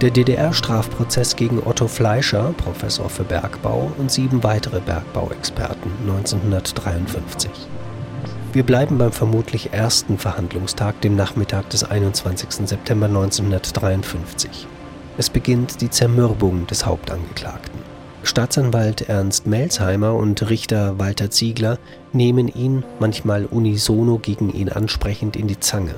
Der DDR-Strafprozess gegen Otto Fleischer, Professor für Bergbau, und sieben weitere Bergbauexperten 1953. Wir bleiben beim vermutlich ersten Verhandlungstag, dem Nachmittag des 21. September 1953. Es beginnt die Zermürbung des Hauptangeklagten. Staatsanwalt Ernst Melsheimer und Richter Walter Ziegler nehmen ihn, manchmal unisono gegen ihn ansprechend, in die Zange.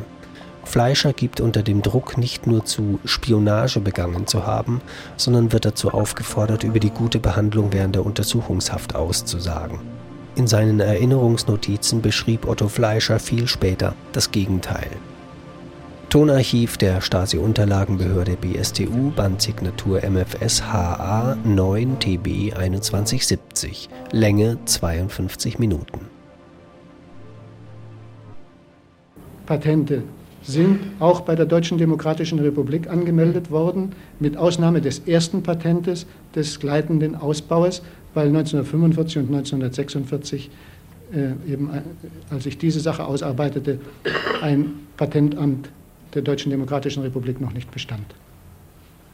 Fleischer gibt unter dem Druck nicht nur zu, Spionage begangen zu haben, sondern wird dazu aufgefordert, über die gute Behandlung während der Untersuchungshaft auszusagen. In seinen Erinnerungsnotizen beschrieb Otto Fleischer viel später das Gegenteil. Tonarchiv der Stasi-Unterlagenbehörde BSTU, Bandsignatur MFS HA 9 TB 2170, Länge 52 Minuten. Patente sind auch bei der Deutschen Demokratischen Republik angemeldet worden, mit Ausnahme des ersten Patentes des gleitenden Ausbaues, weil 1945 und 1946 äh, eben, äh, als ich diese Sache ausarbeitete, ein Patentamt der Deutschen Demokratischen Republik noch nicht bestand.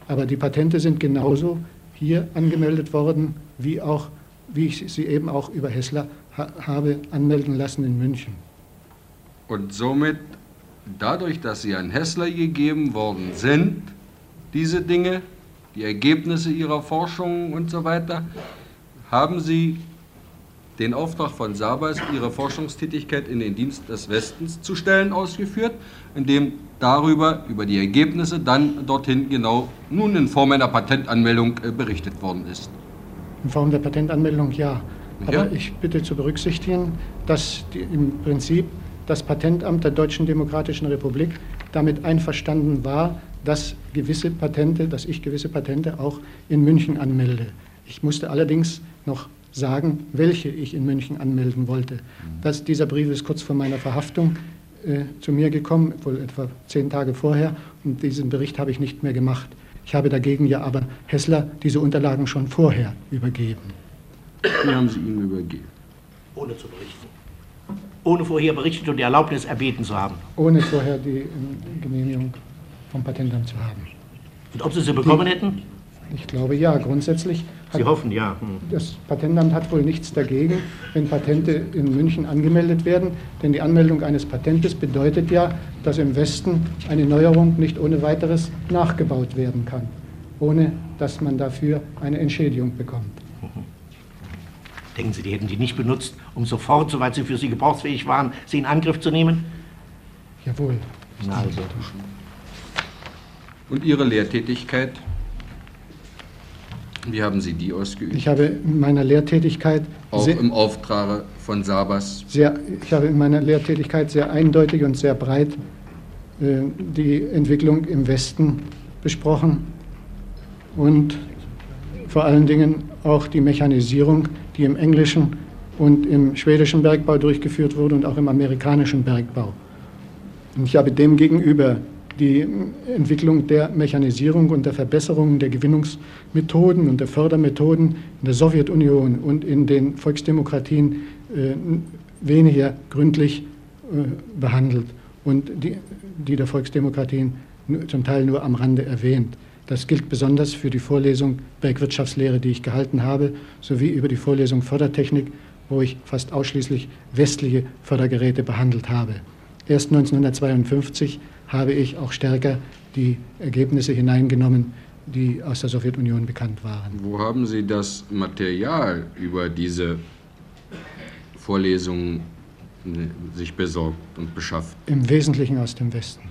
Aber die Patente sind genauso hier angemeldet worden, wie, auch, wie ich sie eben auch über Hessler ha habe anmelden lassen in München. Und somit, dadurch, dass sie an Hessler gegeben worden sind, diese Dinge, die Ergebnisse ihrer Forschung und so weiter, haben Sie den Auftrag von Sabas, ihre Forschungstätigkeit in den Dienst des Westens zu stellen, ausgeführt, indem darüber, über die Ergebnisse, dann dorthin genau nun in Form einer Patentanmeldung äh, berichtet worden ist. In Form der Patentanmeldung ja. Aber ja. ich bitte zu berücksichtigen, dass die, im Prinzip das Patentamt der Deutschen Demokratischen Republik damit einverstanden war, dass gewisse Patente, dass ich gewisse Patente auch in München anmelde. Ich musste allerdings noch sagen, welche ich in München anmelden wollte. Das, dieser Brief ist kurz vor meiner Verhaftung äh, zu mir gekommen, wohl etwa zehn Tage vorher, und diesen Bericht habe ich nicht mehr gemacht. Ich habe dagegen ja aber Hessler diese Unterlagen schon vorher übergeben. Wie haben Sie ihm übergeben? Ohne zu berichten. Ohne vorher berichtet und die Erlaubnis erbeten zu haben. Ohne vorher die ähm, Genehmigung vom Patentamt zu haben. Und ob Sie sie bekommen die, hätten? Ich glaube ja, grundsätzlich. Sie hoffen ja. Hm. Das Patentamt hat wohl nichts dagegen, wenn Patente in München angemeldet werden, denn die Anmeldung eines Patentes bedeutet ja, dass im Westen eine Neuerung nicht ohne weiteres nachgebaut werden kann, ohne dass man dafür eine Entschädigung bekommt. Denken Sie, die hätten die nicht benutzt, um sofort, soweit sie für Sie gebrauchsfähig waren, sie in Angriff zu nehmen? Jawohl. Na also. Und Ihre Lehrtätigkeit? Wie haben Sie die ausgeübt? Ich habe in meiner Lehrtätigkeit. Auch im Auftrag von Sabas? Sehr, ich habe in meiner Lehrtätigkeit sehr eindeutig und sehr breit äh, die Entwicklung im Westen besprochen und vor allen Dingen auch die Mechanisierung, die im englischen und im schwedischen Bergbau durchgeführt wurde und auch im amerikanischen Bergbau. Und ich habe demgegenüber die Entwicklung der Mechanisierung und der Verbesserung der Gewinnungsmethoden und der Fördermethoden in der Sowjetunion und in den Volksdemokratien äh, weniger gründlich äh, behandelt und die, die der Volksdemokratien zum Teil nur am Rande erwähnt. Das gilt besonders für die Vorlesung Bergwirtschaftslehre, die ich gehalten habe, sowie über die Vorlesung Fördertechnik, wo ich fast ausschließlich westliche Fördergeräte behandelt habe. Erst 1952 habe ich auch stärker die Ergebnisse hineingenommen, die aus der Sowjetunion bekannt waren. Wo haben Sie das Material über diese Vorlesungen äh, sich besorgt und beschafft? Im Wesentlichen aus dem Westen.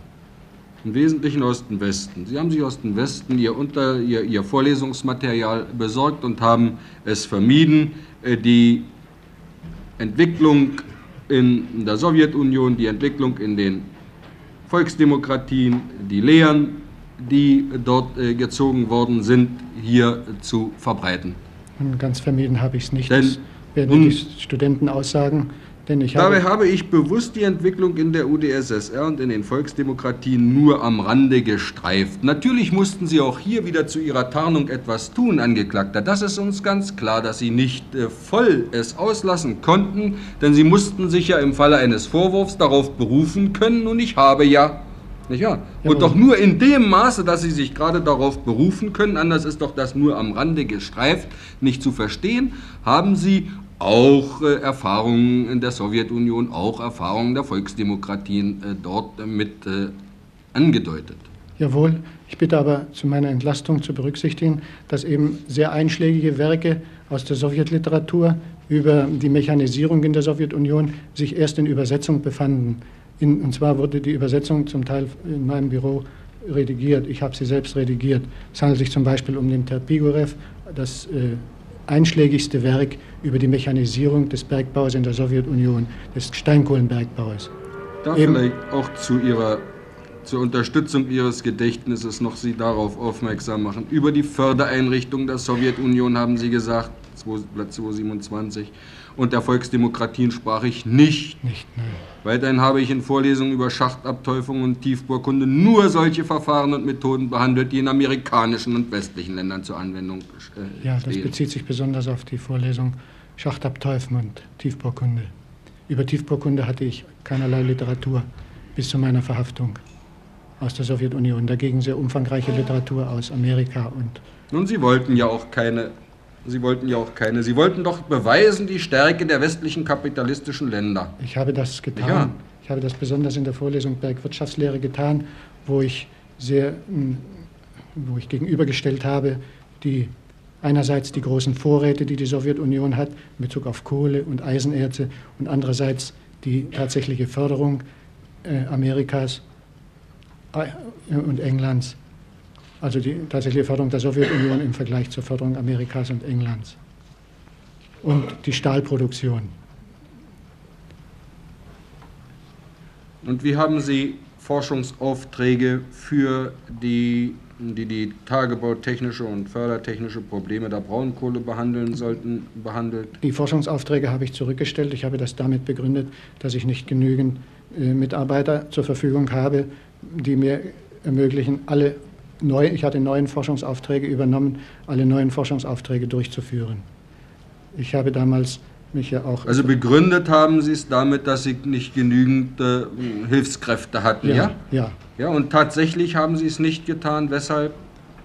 Im Wesentlichen aus dem Westen. Sie haben sich aus dem Westen Ihr, Unter, Ihr, Ihr Vorlesungsmaterial besorgt und haben es vermieden, äh, die Entwicklung in der Sowjetunion, die Entwicklung in den Volksdemokratien, die Lehren, die dort äh, gezogen worden sind, hier zu verbreiten. Und ganz vermieden habe ich es nicht. Denn, das werden die Studenten aussagen. Denn ich Dabei habe, habe ich bewusst die Entwicklung in der UdSSR und in den Volksdemokratien nur am Rande gestreift. Natürlich mussten Sie auch hier wieder zu Ihrer Tarnung etwas tun, Angeklagter. Das ist uns ganz klar, dass Sie nicht äh, voll es auslassen konnten, denn Sie mussten sich ja im Falle eines Vorwurfs darauf berufen können und ich habe ja Nicht wahr? Und doch nur in dem Maße, dass Sie sich gerade darauf berufen können, anders ist doch das nur am Rande gestreift, nicht zu verstehen, haben Sie auch äh, Erfahrungen in der Sowjetunion, auch Erfahrungen der Volksdemokratien äh, dort äh, mit äh, angedeutet. Jawohl, ich bitte aber zu meiner Entlastung zu berücksichtigen, dass eben sehr einschlägige Werke aus der Sowjetliteratur über die Mechanisierung in der Sowjetunion sich erst in Übersetzung befanden. In, und zwar wurde die Übersetzung zum Teil in meinem Büro redigiert. Ich habe sie selbst redigiert. Es handelt sich zum Beispiel um den Terpigorev, das äh, einschlägigste Werk über die Mechanisierung des Bergbaus in der Sowjetunion, des Steinkohlenbergbaus. Da Eben, vielleicht auch zu Ihrer zur Unterstützung Ihres Gedächtnisses noch Sie darauf aufmerksam machen. Über die Fördereinrichtung der Sowjetunion haben Sie gesagt, Platz 227. Und der Volksdemokratien sprach ich nicht. Nicht, nein. Weiterhin habe ich in Vorlesungen über Schachtabteufung und Tiefbohrkunde nur solche Verfahren und Methoden behandelt, die in amerikanischen und westlichen Ländern zur Anwendung äh, Ja, das bezieht sich besonders auf die Vorlesung Schachtabteufen und Tiefbohrkunde. Über Tiefbohrkunde hatte ich keinerlei Literatur bis zu meiner Verhaftung aus der Sowjetunion. Dagegen sehr umfangreiche Literatur aus Amerika und. Nun, Sie wollten ja auch keine Sie wollten ja auch keine. Sie wollten doch beweisen die Stärke der westlichen kapitalistischen Länder. Ich habe das getan. Ja. Ich habe das besonders in der Vorlesung Bergwirtschaftslehre getan, wo ich sehr, hm, wo ich gegenübergestellt habe, die einerseits die großen Vorräte, die die Sowjetunion hat in Bezug auf Kohle und Eisenerze und andererseits die tatsächliche Förderung äh, Amerikas äh, und Englands also die tatsächliche Förderung der Sowjetunion im Vergleich zur Förderung Amerikas und Englands. Und die Stahlproduktion. Und wie haben Sie Forschungsaufträge für die, die die tagebautechnische und fördertechnische Probleme der Braunkohle behandeln sollten, behandelt? Die Forschungsaufträge habe ich zurückgestellt. Ich habe das damit begründet, dass ich nicht genügend äh, Mitarbeiter zur Verfügung habe, die mir ermöglichen, alle neu, ich hatte neuen Forschungsaufträge übernommen, alle neuen Forschungsaufträge durchzuführen. Ich habe damals mich ja auch. Also begründet haben Sie es damit, dass Sie nicht genügend äh, Hilfskräfte hatten, ja, ja? Ja. Ja, und tatsächlich haben Sie es nicht getan. Weshalb?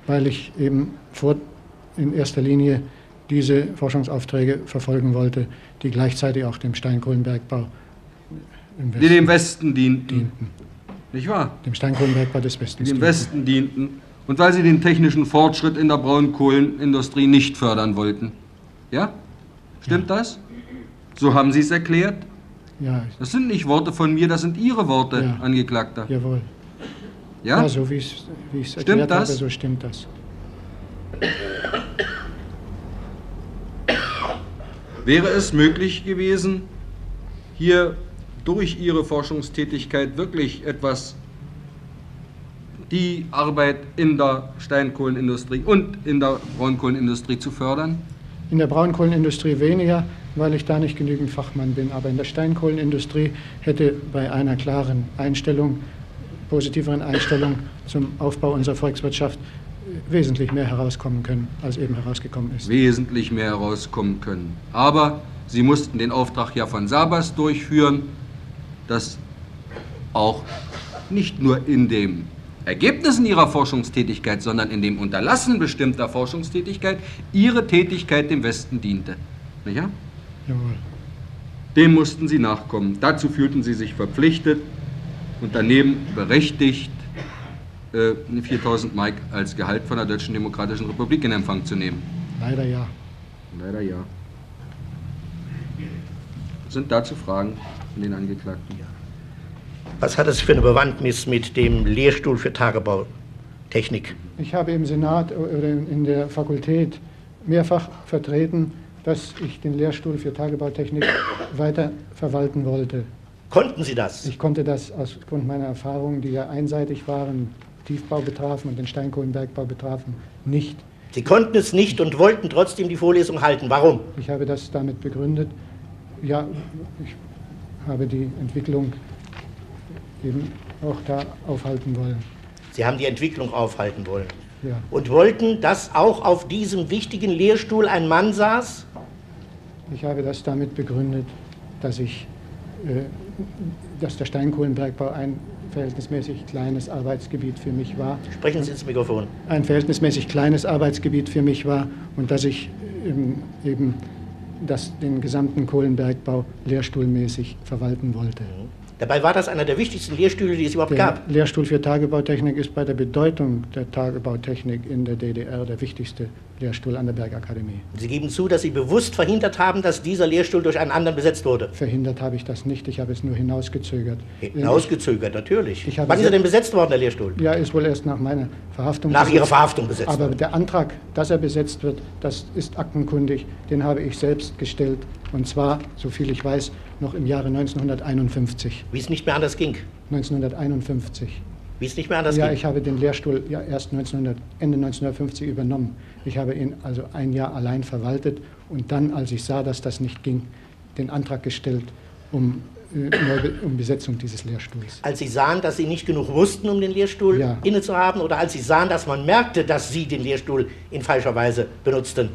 Weil ich eben vor, in erster Linie diese Forschungsaufträge verfolgen wollte, die gleichzeitig auch dem Steinkohlenbergbau im Westen, die dem Westen dienten. dienten. Nicht wahr? Dem Steinkohlenbergbau des Westens. Die dem Westen dienten. Und weil sie den technischen Fortschritt in der Braunkohlenindustrie nicht fördern wollten. Ja? Stimmt ja. das? So haben Sie es erklärt? Ja. Das sind nicht Worte von mir, das sind Ihre Worte, ja. Angeklagter. Jawohl. Ja? Ja, so wie ich es erklärt das? habe, so stimmt das. Wäre es möglich gewesen, hier durch ihre Forschungstätigkeit wirklich etwas die Arbeit in der Steinkohlenindustrie und in der Braunkohlenindustrie zu fördern? In der Braunkohlenindustrie weniger, weil ich da nicht genügend Fachmann bin. Aber in der Steinkohlenindustrie hätte bei einer klaren Einstellung, positiveren Einstellung zum Aufbau unserer Volkswirtschaft wesentlich mehr herauskommen können, als eben herausgekommen ist. Wesentlich mehr herauskommen können. Aber Sie mussten den Auftrag ja von Sabas durchführen dass auch nicht nur in den Ergebnissen ihrer Forschungstätigkeit, sondern in dem Unterlassen bestimmter Forschungstätigkeit ihre Tätigkeit dem Westen diente. Nicht ja? Jawohl. Dem mussten sie nachkommen. Dazu fühlten sie sich verpflichtet und daneben berechtigt, 4000 äh, Mark als Gehalt von der Deutschen Demokratischen Republik in Empfang zu nehmen. Leider ja. Leider ja. Sind dazu Fragen? Von den Angeklagten. Was hat es für eine Bewandtnis mit dem Lehrstuhl für Tagebautechnik? Ich habe im Senat oder in der Fakultät mehrfach vertreten, dass ich den Lehrstuhl für Tagebautechnik weiter verwalten wollte. Konnten Sie das? Ich konnte das aufgrund meiner Erfahrungen, die ja einseitig waren, Tiefbau betrafen und den Steinkohlenbergbau betrafen, nicht. Sie konnten es nicht und wollten trotzdem die Vorlesung halten. Warum? Ich habe das damit begründet. Ja, ich habe die Entwicklung eben auch da aufhalten wollen. Sie haben die Entwicklung aufhalten wollen. Ja. Und wollten, dass auch auf diesem wichtigen Lehrstuhl ein Mann saß? Ich habe das damit begründet, dass ich, äh, dass der Steinkohlenbergbau ein verhältnismäßig kleines Arbeitsgebiet für mich war. Sprechen Sie ins Mikrofon. Ein verhältnismäßig kleines Arbeitsgebiet für mich war und dass ich ähm, eben das, den gesamten Kohlenbergbau lehrstuhlmäßig verwalten wollte. Dabei war das einer der wichtigsten Lehrstühle, die es überhaupt Der gab. Lehrstuhl für Tagebautechnik ist bei der Bedeutung der Tagebautechnik in der DDR der wichtigste Lehrstuhl an der Bergakademie. Sie geben zu, dass Sie bewusst verhindert haben, dass dieser Lehrstuhl durch einen anderen besetzt wurde. Verhindert habe ich das nicht, ich habe es nur hinausgezögert. Hinausgezögert, natürlich. Wann ist er denn besetzt worden, der Lehrstuhl? Ja, ist wohl erst nach meiner Verhaftung. Nach besetzt. Ihrer Verhaftung besetzt Aber der Antrag, dass er besetzt wird, das ist aktenkundig. Den habe ich selbst gestellt. Und zwar, soviel ich weiß, noch im Jahre 1951. Wie es nicht mehr anders ging. 1951. Wie es nicht mehr anders Ja, ging. ich habe den Lehrstuhl ja erst 1900, Ende 1950 übernommen. Ich habe ihn also ein Jahr allein verwaltet und dann, als ich sah, dass das nicht ging, den Antrag gestellt um, äh, um Besetzung dieses Lehrstuhls. Als Sie sahen, dass Sie nicht genug wussten, um den Lehrstuhl Ja. inne zu haben, oder als Sie sahen, dass man merkte, dass Sie den Lehrstuhl in falscher Weise benutzten,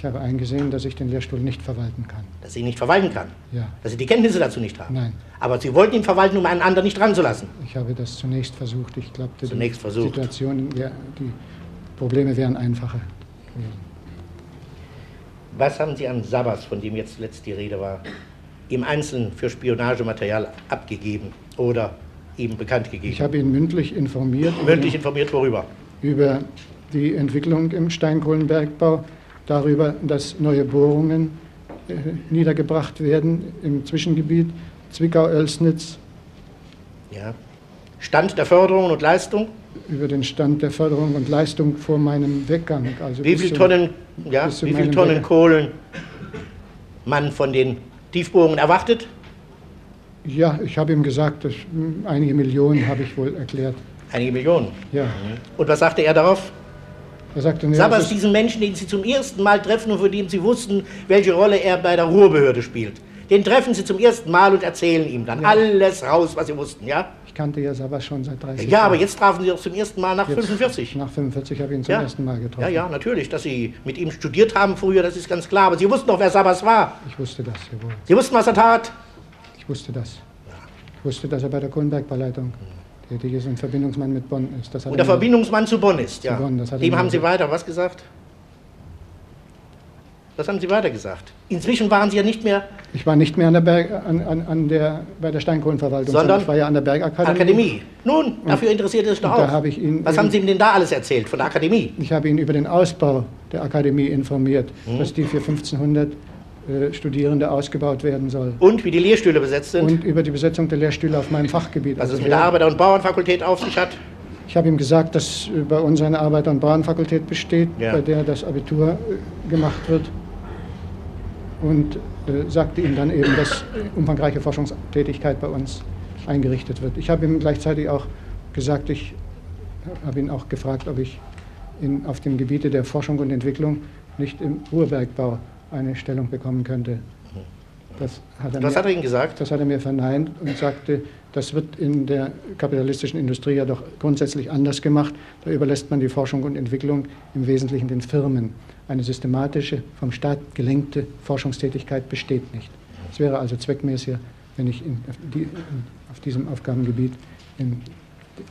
Ich habe eingesehen, dass ich den Lehrstuhl nicht verwalten kann. dass Sie ihn nicht verwalten kann, Ja, dass Sie die Kenntnisse dazu nicht haben. Nein. Aber Sie wollten ihn verwalten, um einen anderen nicht dran zu lassen. ich habe das zunächst versucht. Ich glaubte, Zunächst die versucht. Situation, wär, die Probleme wären einfacher gewesen. Was haben Sie an Sabas, von dem jetzt letzt die Rede war, im Einzelnen für Spionagematerial abgegeben oder ihm bekannt gegeben? Ich habe ihn mündlich informiert. Mündlich informiert worüber? über die Entwicklung im Steinkohlenbergbau, darüber, dass neue Bohrungen äh, niedergebracht werden im Zwischengebiet Zwickau-Oelsnitz, Ja. Stand der Förderung und Leistung? über den Stand der Förderung und Leistung vor meinem Weggang. Also Wie viele Tonnen, ja, wie meinem Tonnen Weggang. Kohlen man von den Tiefbohrungen erwartet? Ja, ich habe ihm gesagt, dass, mh, einige Millionen habe ich wohl erklärt. Einige Millionen. Ja, Und was sagte er darauf? Er sagte, ja, Sabas, das ist- diesen Menschen, den Sie zum ersten Mal treffen und von dem Sie wussten, welche Rolle er bei der Ruhrbehörde spielt. Den treffen Sie zum ersten Mal und erzählen ihm dann alles raus, was Sie wussten, ja? ich kannte ja Sabas schon seit 30 Ja, aber Jahren. jetzt trafen Sie doch zum ersten Mal nach Jetzt, 45. Nach 45 habe ich ihn zum Ja. ersten Mal getroffen. Ja, ja, natürlich, dass Sie mit ihm studiert haben früher, das ist ganz klar. Aber Sie wussten doch, wer Sabas war. Ich wusste das, jawohl. Sie wussten, was er tat. Ich wusste das. Ich wusste, dass er bei der Kohlenbergbauleitung tätig ist und Verbindungsmann mit Bonn ist. Das hat Und er der mir- Verbindungsmann zu Bonn ist, ja. Bonn, Dem haben Sie weiter was gesagt? Was haben Sie weiter gesagt? Inzwischen waren Sie ja nicht mehr Ich war nicht mehr an der Berg, an, an, an der, bei der Steinkohlenverwaltung, Sondern? ich war ja an der Bergakademie. Akademie. Nun, dafür interessiert es doch auch. ihn Was haben Sie ihm denn da alles erzählt von der Akademie? Ich habe ihn über den Ausbau der Akademie informiert, Mhm. dass die für 1500 äh, Studierende ausgebaut werden soll. Und wie die Lehrstühle besetzt sind? Und über die Besetzung der Lehrstühle auf meinem Fachgebiet. was es Also mit der er- Arbeiter- und Bauernfakultät auf sich hat? Ich habe ihm gesagt, dass äh, bei uns eine Arbeiter- und Bauernfakultät besteht, Ja. bei der das Abitur äh, gemacht wird. Und äh, sagte ihm dann eben, dass äh, umfangreiche Forschungstätigkeit bei uns eingerichtet wird. Ich habe ihm gleichzeitig auch gesagt, ich habe ihn auch gefragt, ob ich in, auf dem Gebiete der Forschung und Entwicklung nicht im Ruhrbergbau eine Stellung bekommen könnte. Das hat er Was mir- hat er Ihnen gesagt? das hat er mir verneint und sagte, das wird in der kapitalistischen Industrie ja doch grundsätzlich anders gemacht. Da überlässt man die Forschung und Entwicklung im Wesentlichen den Firmen. Eine systematische, vom Staat gelenkte Forschungstätigkeit besteht nicht. Es wäre also zweckmäßiger, wenn ich in, auf, die, auf diesem Aufgabengebiet in,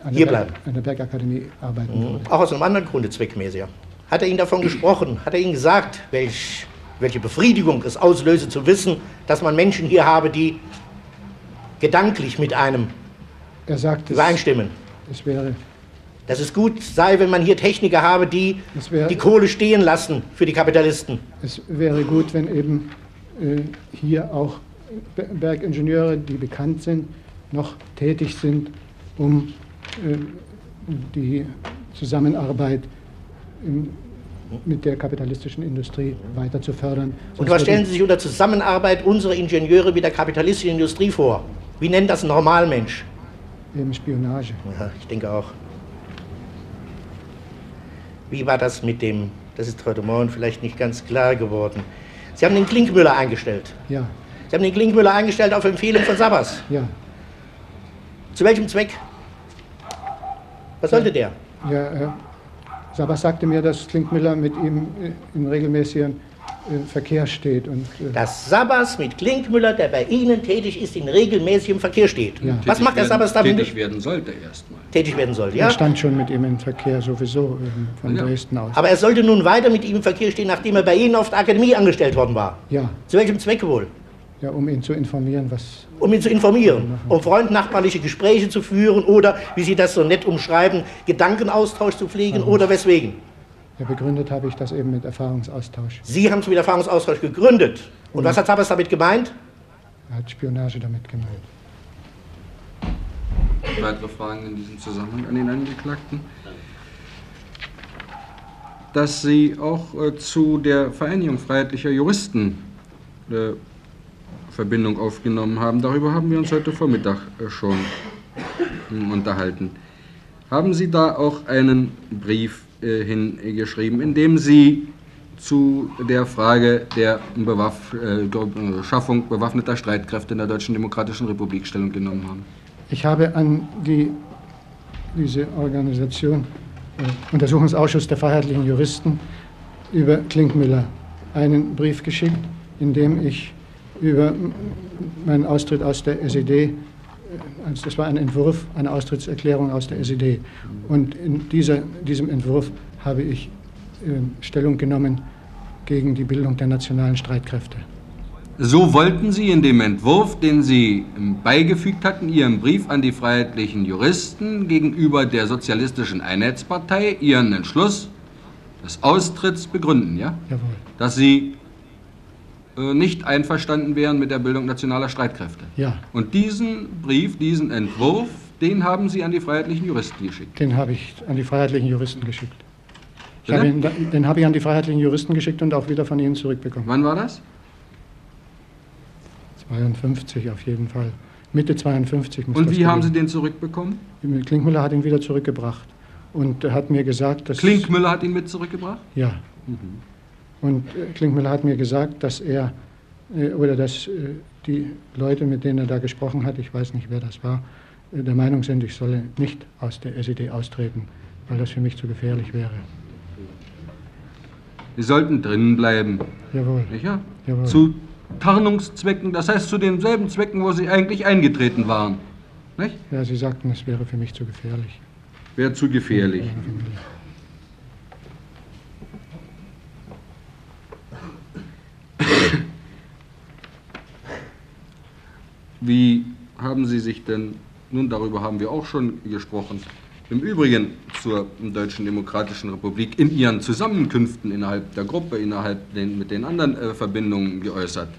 an, der Berg, an der Bergakademie arbeiten würde. Auch aus einem anderen Grunde zweckmäßiger. Hat er Ihnen davon gesprochen? Hat er Ihnen gesagt, welch, welche Befriedigung es auslöse, zu wissen, dass man Menschen hier habe, die gedanklich mit einem Er sagte, es, übereinstimmen? es wäre Dass es gut sei, wenn man hier Techniker habe, die Es wär- die Kohle stehen lassen für die Kapitalisten. Es wäre gut, wenn eben äh, hier auch Be- Bergingenieure, die bekannt sind, noch tätig sind, um äh, die Zusammenarbeit im, mit der kapitalistischen Industrie weiter zu fördern. Und was stellen Sie sich unter Zusammenarbeit unserer Ingenieure mit der kapitalistischen Industrie vor? Wie nennt das ein Normalmensch? Eben Spionage. Ja, ich denke auch. Wie war das mit dem, das ist heute Morgen vielleicht nicht ganz klar geworden. Sie haben den Klinkmüller eingestellt. Ja, Sie haben den Klinkmüller eingestellt auf Empfehlung von Sabas. ja. Zu welchem Zweck? Was sollte der? ja äh, Sabas sagte mir, dass Klinkmüller mit ihm äh, in regelmäßigen äh, Verkehr steht. Und, äh dass Sabas mit Klinkmüller, der bei Ihnen tätig ist, in regelmäßigem Verkehr steht. Ja. Was macht der Sabas damit? Tätig werden sollte erstmal. Tätig werden sollte, ja? Er stand schon mit ihm im Verkehr sowieso ähm, von ja. Dresden aus. Aber er sollte nun weiter mit ihm im Verkehr stehen, nachdem er bei Ihnen auf der Akademie angestellt worden war. Ja. Zu welchem Zwecke wohl? Ja, um ihn zu informieren, was. Um ihn zu informieren, um freundnachbarliche Gespräche zu führen oder, wie Sie das so nett umschreiben, Gedankenaustausch zu pflegen Warum? oder weswegen? Ja, begründet habe ich das eben mit Erfahrungsaustausch. Sie haben es mit Erfahrungsaustausch gegründet. Und, Und was hat Zappers damit gemeint? Er hat Spionage damit gemeint. Weitere Fragen in diesem Zusammenhang an den Angeklagten? Dass Sie auch äh, zu der Vereinigung freiheitlicher Juristen äh, Verbindung aufgenommen haben. Darüber haben wir uns heute Vormittag äh, schon hm, unterhalten. Haben Sie da auch einen Brief äh, hingeschrieben, in dem Sie zu der Frage der Bewaff äh, Schaffung bewaffneter Streitkräfte in der Deutschen Demokratischen Republik Stellung genommen haben? Ich habe an die, diese Organisation, äh, Untersuchungsausschuss der Freiheitlichen Juristen über Klinkmüller einen Brief geschickt, in dem ich über meinen Austritt aus der SED. Also das war ein Entwurf, eine Austrittserklärung aus der SED. Und in dieser, diesem Entwurf habe ich äh, Stellung genommen gegen die Bildung der nationalen Streitkräfte. So wollten Sie in dem Entwurf, den Sie beigefügt hatten, Ihren Brief an die freiheitlichen Juristen gegenüber der Sozialistischen Einheitspartei, Ihren Entschluss des Austritts begründen, ja? Jawohl. Dass Sie nicht einverstanden wären mit der Bildung nationaler Streitkräfte. Ja. Und diesen Brief, diesen Entwurf, den haben Sie an die freiheitlichen Juristen geschickt? Den habe ich an die freiheitlichen Juristen geschickt. Habe ihn, den habe ich an die freiheitlichen Juristen geschickt und auch wieder von Ihnen zurückbekommen. Wann war das? 52 auf jeden Fall. Mitte 52 muss Und wie haben Sie den zurückbekommen? Klinkmüller hat ihn wieder zurückgebracht und hat mir gesagt, dass... Klinkmüller hat ihn mit zurückgebracht? Ja. Mhm. Und äh, Klinkmüller hat mir gesagt, dass er äh, oder dass äh, die Leute, mit denen er da gesprochen hat, ich weiß nicht, wer das war, der Meinung sind, ich solle nicht aus der SED austreten, weil das für mich zu gefährlich wäre. Sie sollten drinnen bleiben. Jawohl. Ja? Jawohl. Zu Tarnungszwecken, das heißt zu denselben Zwecken, wo Sie eigentlich eingetreten waren. Nicht? Ja, Sie sagten, es wäre für mich zu gefährlich. Wäre zu gefährlich. Ja, Wie haben Sie sich denn, nun darüber haben wir auch schon gesprochen, im Übrigen zur Deutschen Demokratischen Republik in Ihren Zusammenkünften innerhalb der Gruppe, innerhalb den, mit den anderen äh, Verbindungen geäußert?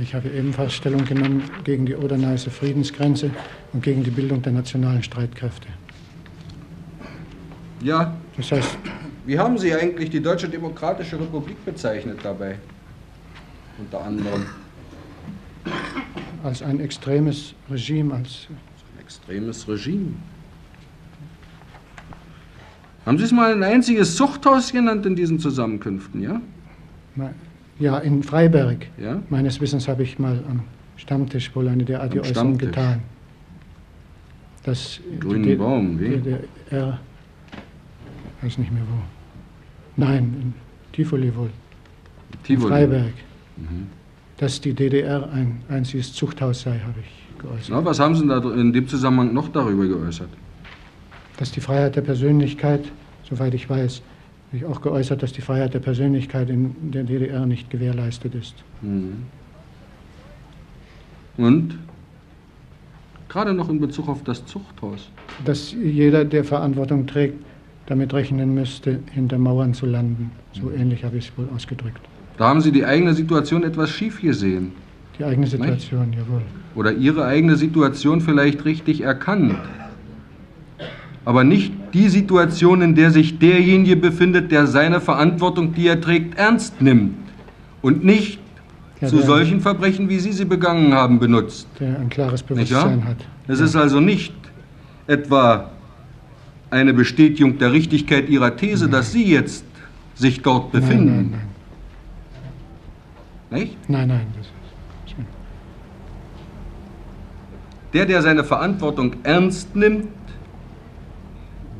Ich habe ebenfalls Stellung genommen gegen die Oder-Neiße Friedensgrenze und gegen die Bildung der nationalen Streitkräfte. Ja. Das heißt. Wie haben Sie eigentlich die Deutsche Demokratische Republik bezeichnet dabei? Unter anderem als ein extremes Regime. Als ein extremes Regime. Haben Sie es mal ein einziges Zuchthaus genannt in diesen Zusammenkünften, ja? Ja, in Freiberg. Ja? Meines Wissens habe ich mal am Stammtisch wohl eine derartige Äußerung getan. Das Grünen die, Baum, wie? DDR, weiß nicht mehr wo. Nein, in Tivoli wohl. Tivoli. In Freiberg. Mhm dass die DDR ein einziges Zuchthaus sei, habe ich geäußert. Na, was haben Sie da in dem Zusammenhang noch darüber geäußert? Dass die Freiheit der Persönlichkeit, soweit ich weiß, habe ich auch geäußert, dass die Freiheit der Persönlichkeit in der DDR nicht gewährleistet ist. Mhm. Und? Gerade noch in Bezug auf das Zuchthaus. Dass jeder, der Verantwortung trägt, damit rechnen müsste, hinter Mauern zu landen. So mhm. ähnlich habe ich es wohl ausgedrückt. Da haben Sie die eigene Situation etwas schief gesehen. Die eigene Situation, Nicht? jawohl. Oder Ihre eigene Situation vielleicht richtig erkannt. Aber nicht die Situation, in der sich derjenige befindet, der seine Verantwortung, die er trägt, ernst nimmt. Und nicht ja, zu solchen Verbrechen, wie Sie sie begangen haben, benutzt. Der ein klares Bewusstsein hat. Es ja. ist also nicht etwa eine Bestätigung der Richtigkeit Ihrer These, nein. dass Sie jetzt sich dort befinden. Nein, nein. Nicht? Nein, nein. Das ist der, der seine Verantwortung ernst nimmt,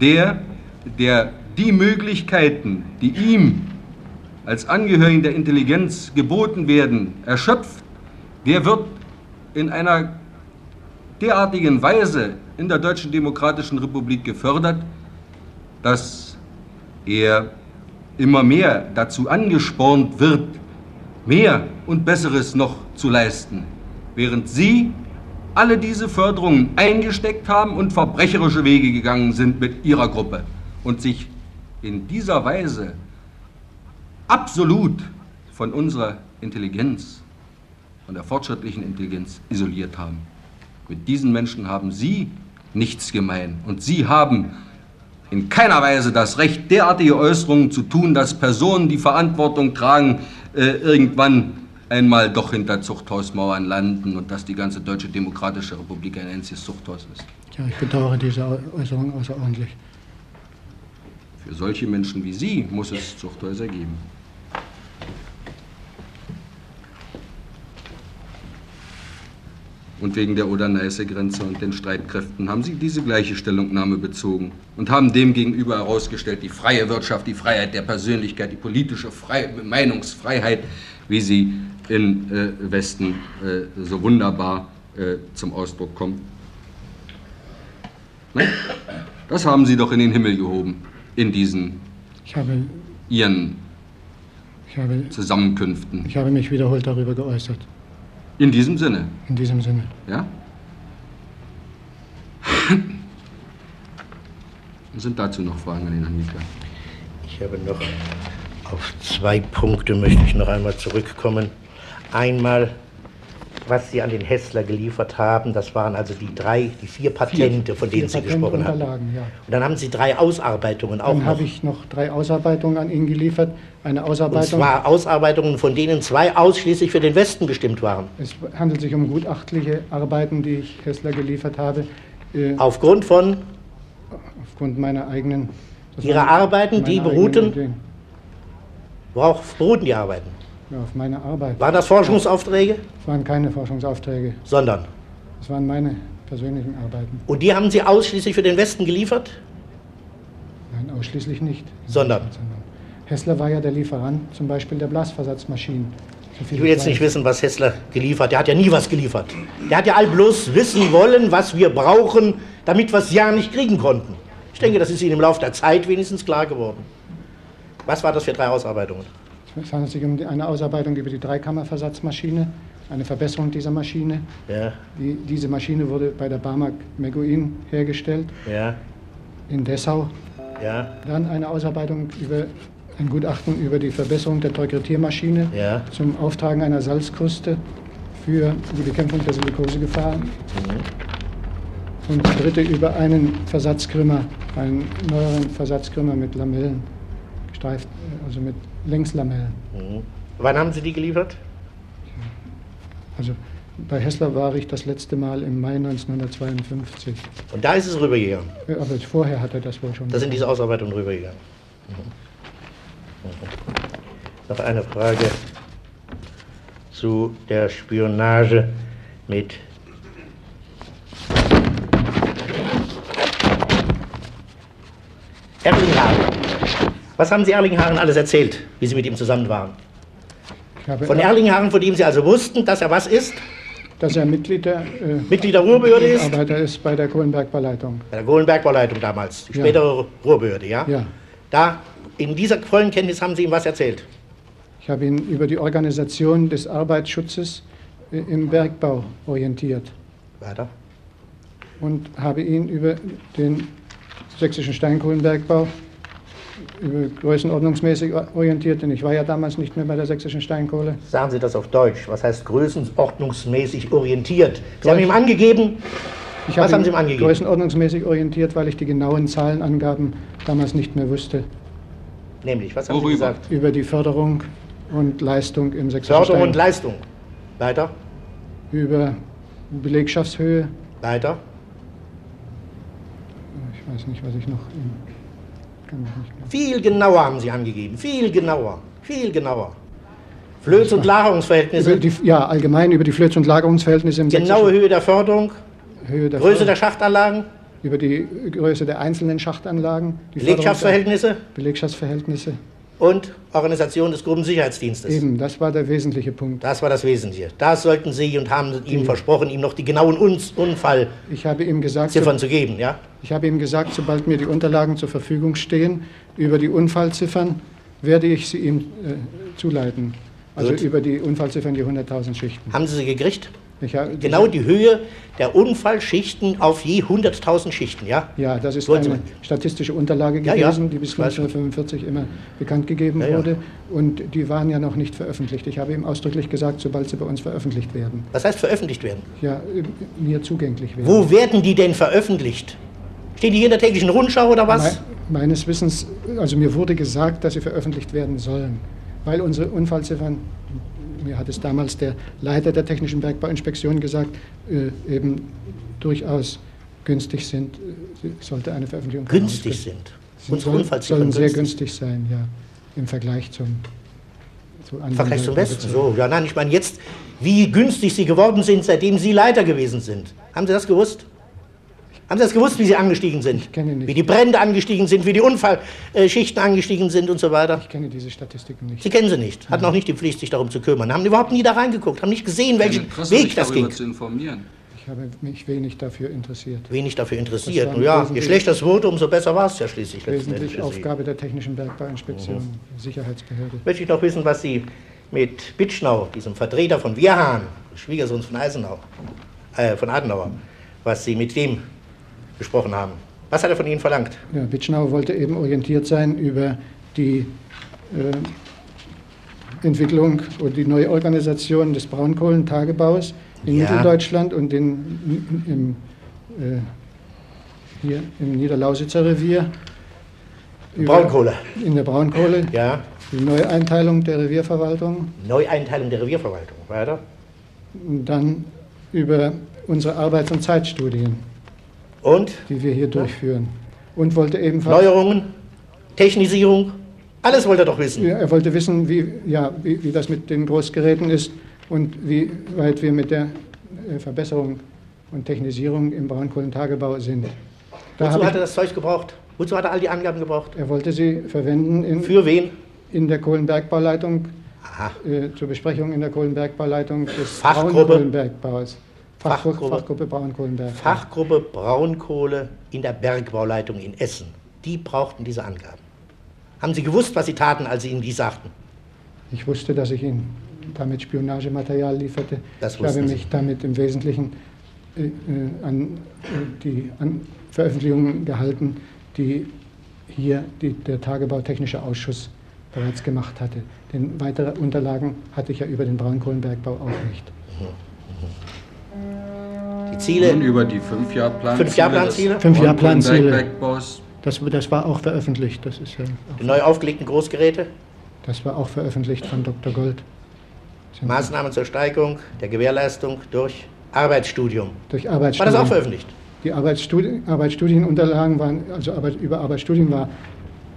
der, der die Möglichkeiten, die ihm als Angehörigen der Intelligenz geboten werden, erschöpft, der wird in einer derartigen Weise in der Deutschen Demokratischen Republik gefördert, dass er immer mehr dazu angespornt wird, mehr und Besseres noch zu leisten, während Sie alle diese Förderungen eingesteckt haben und verbrecherische Wege gegangen sind mit Ihrer Gruppe und sich in dieser Weise absolut von unserer Intelligenz, von der fortschrittlichen Intelligenz isoliert haben. Mit diesen Menschen haben Sie nichts gemein und Sie haben in keiner Weise das Recht, derartige Äußerungen zu tun, dass Personen, die Verantwortung tragen, äh, irgendwann einmal doch hinter Zuchthausmauern landen und dass die ganze Deutsche Demokratische Republik ein einziges Zuchthaus ist. Ja, ich bedauere diese Äußerung außerordentlich. Für solche Menschen wie Sie muss es Zuchthäuser geben. Und wegen der Oder-Neiße-Grenze und den Streitkräften haben Sie diese gleiche Stellungnahme bezogen und haben demgegenüber herausgestellt, die freie Wirtschaft, die Freiheit der Persönlichkeit, die politische Fre Meinungsfreiheit, wie sie im äh, Westen äh, so wunderbar äh, zum Ausdruck kommt. Nein? Das haben Sie doch in den Himmel gehoben, in diesen Ich habe, Ihren ich habe, Zusammenkünften. ich habe mich wiederholt darüber geäußert. In diesem Sinne, In diesem Sinne. ja? Sind dazu noch Fragen an den Herrn Niedler? Ich habe noch auf zwei Punkte möchte ich noch einmal zurückkommen. Einmal, was Sie an den Hessler geliefert haben, das waren also die drei, die vier Patente, von denen Vier Sie gesprochen haben. Ja. Und dann haben Sie drei Ausarbeitungen auch Dann noch. habe ich noch drei Ausarbeitungen an ihn geliefert. Eine Und Ausarbeitung. zwar Ausarbeitungen, von denen zwei ausschließlich für den Westen bestimmt waren. Es handelt sich um gutachtliche Arbeiten, die ich Kessler geliefert habe, äh, Aufgrund von aufgrund meiner eigenen. waren Arbeiten, die beruhten? Worauf beruhten die Arbeiten? Ja, auf meine Arbeit. Waren das Forschungsaufträge? Es waren keine Forschungsaufträge, Sondern. es waren meine persönlichen Arbeiten. Und die haben Sie ausschließlich für den Westen geliefert? Nein, ausschließlich nicht. Sondern? Hessler war ja der Lieferant zum Beispiel der Blasversatzmaschinen. So Ich will jetzt nicht wissen, was Hessler geliefert hat. Der hat ja nie was geliefert. Der hat ja all bloß wissen wollen, was wir brauchen, damit wir es ja nicht kriegen konnten. Ich denke, das ist Ihnen im Laufe der Zeit wenigstens klar geworden. Was war das für drei Ausarbeitungen? Es handelt sich um eine Ausarbeitung über die Dreikammerversatzmaschine, eine Verbesserung dieser Maschine. Ja, Die, diese Maschine wurde bei der Barmark Meguin hergestellt ja, in Dessau. ja, Dann eine Ausarbeitung über ein Gutachten über die Verbesserung der Torgretiermaschine ja. zum Auftragen einer Salzkruste für die Bekämpfung der Silikosegefahr. Und die dritte über einen Versatzkrümmer, einen neueren Versatzkrümmer mit Lamellen, gestreift, also mit Längslamellen. Mhm. Wann haben Sie die geliefert? Also bei Hessler war ich das letzte Mal im Mai 1952. Und da ist es rübergegangen. Äh, Aber vorher hat er das wohl schon. Da sind diese Ausarbeitungen rübergegangen. Mhm. Mhm. Noch eine Frage zu der Spionage mit Erlinghagen. Was haben Sie Erlinghagen alles erzählt, wie Sie mit ihm zusammen waren? Von Erlinghagen, von dem Sie also wussten, dass er was ist? dass er Mitglied der äh, Mitglied der Ruhrbehörde ist? Arbeiter ist bei der Kohlenbergbauleitung. Bei der Kohlenbergbauleitung damals, die Ja. spätere Ruhrbehörde, ja? Ja. Da, in dieser vollen Kenntnis haben Sie ihm was erzählt. Ich habe ihn über die Organisation des Arbeitsschutzes äh, im Bergbau orientiert Weiter. und habe ihn über den sächsischen Steinkohlenbergbau größenordnungsmäßig orientiert, denn ich war ja damals nicht mehr bei der sächsischen Steinkohle. Sagen Sie das auf Deutsch. Was heißt größenordnungsmäßig orientiert? Sie haben Deutsch. ihm angegeben, Ich Was habe haben Sie ihm angegeben? Größenordnungsmäßig orientiert, weil ich die genauen Zahlenangaben damals nicht mehr wusste nämlich, was haben Sie Worüber? gesagt? über die Förderung und Leistung im sächsischen Förderung und Stein, Leistung. Weiter, über Belegschaftshöhe. weiter. Ich weiß nicht, was ich noch. Viel genauer haben Sie angegeben. Viel genauer. Viel genauer. Flöz- und Lagerungsverhältnisse, die, ja, allgemein über die Flöz- und Lagerungsverhältnisse im genaue Höhe der Förderung, Höhe der Größe Förder- der Schachtanlagen, über die Größe der einzelnen Schachtanlagen, die Förderung Belegschaftsverhältnisse, Belegschaftsverhältnisse, und Organisation des Gruppensicherheitsdienstes. Eben, das war der wesentliche Punkt. Das war das Wesentliche. Das sollten Sie und haben ihm versprochen, ihm noch die genauen Unfallziffern Ich habe ihm gesagt, so, zu geben, ja? ich habe ihm gesagt, sobald mir die Unterlagen zur Verfügung stehen über die Unfallziffern, werde ich sie ihm äh, zuleiten. Also Gut. über die Unfallziffern, die 100.000 Schichten. Haben Sie sie gekriegt? Ha- Genau die Höhe der Unfallschichten auf je 100.000 Schichten, ja? Ja, das ist eine statistische Unterlage Ja, ja, gewesen, die bis ich weiß schon. 1945 immer bekannt gegeben Ja, ja. wurde. Und die waren ja noch nicht veröffentlicht. Ich habe ihm ausdrücklich gesagt, sobald sie bei uns veröffentlicht werden, Was heißt veröffentlicht werden? ja, äh, mir zugänglich werden. Wo werden die denn veröffentlicht? Stehen die hier in der täglichen Rundschau oder was? Me meines Wissens, also mir wurde gesagt, dass sie veröffentlicht werden sollen, weil unsere Unfallziffern, mir hat es damals der Leiter der Technischen Bergbauinspektion gesagt, äh, eben durchaus günstig sind, äh, sollte eine Veröffentlichung Günstig sind. Sie Unsere sollen, Unfallziffern sollen sehr günstig. sein, ja, im Vergleich zum Im Vergleich zum Westen. So, ja, nein, ich meine jetzt, wie günstig sie geworden sind, seitdem Sie Leiter gewesen sind. Haben Sie das gewusst? Haben Sie das gewusst, wie sie angestiegen sind? Ich kenne nicht. Wie die Brände angestiegen sind, wie die Unfallschichten angestiegen sind und so weiter? Ich kenne diese Statistiken nicht. Sie kennen sie nicht. Hatten auch nicht die Pflicht, sich darum zu kümmern. Haben überhaupt nie da reingeguckt, haben nicht gesehen, welchen Interesse, Weg das ging. zu informieren. Ich habe mich wenig dafür interessiert. Wenig dafür interessiert. Nun ja, je schlechter es wurde, umso besser war es ja schließlich. letzten Endes Wesentlich für Sie. Aufgabe der Technischen Bergbauinspektion, Sicherheitsbehörde. Möchte ich noch wissen, was Sie mit Bitschnau, diesem Vertreter von Wirhahn, Schwiegersohn von Eisenau, äh, von Adenauer, was Sie mit dem besprochen haben. Was hat er von Ihnen verlangt? Ja, Bitschnau wollte eben orientiert sein über die äh, Entwicklung oder die Neuorganisation des Braunkohlentagebaus in Ja. Mitteldeutschland und in, im, äh, hier im Niederlausitzer Revier. Braunkohle. In der Braunkohle, Ja. die Neueinteilung der Revierverwaltung. Neueinteilung der Revierverwaltung. Weiter. Und dann über unsere Arbeits- und Zeitstudien, Und die wir hier durchführen. Und wollte ebenfalls. Neuerungen, Technisierung, alles wollte er doch wissen. Er wollte wissen, wie, ja, wie, wie das mit den Großgeräten ist und wie weit wir mit der äh, Verbesserung und Technisierung im Braunkohlentagebau sind. Da Wozu hat er das Zeug gebraucht? Wozu hat er all die Angaben gebraucht? er wollte sie verwenden in, Für wen? in der Kohlenbergbauleitung, Aha. äh, zur Besprechung in der Kohlenbergbauleitung des Fachgruppe. Braunkohlenbergbaus. Fachgruppe, Fachgruppe. Braunkohlenbergbau. Fachgruppe Braunkohle in der Bergbauleitung in Essen. Die brauchten diese Angaben. Haben Sie gewusst, was Sie taten, als Sie Ihnen die sagten? Ich wusste, dass ich ihm damit Spionagematerial lieferte. Das ich habe wussten Sie. mich damit im Wesentlichen äh, äh, an äh, die an Veröffentlichungen gehalten, die hier die, der Tagebautechnische Ausschuss bereits gemacht hatte. Denn weitere Unterlagen hatte ich ja über den Braunkohlenbergbau auch nicht. Die Ziele, Und über die Fünfjahrplanziele. Fünfjahrplanziele? Fünfjahrplanziele. Das, das war auch veröffentlicht. Das, ist ja die neu aufgelegten Großgeräte, das war auch veröffentlicht von Dr. Gold. Maßnahmen zur Steigerung der Gewährleistung durch Arbeitsstudium. Durch War Arbeitsstudien. das auch veröffentlicht? Die Arbeitsstudien, Arbeitsstudienunterlagen waren, also Arbeit, über Arbeitsstudien war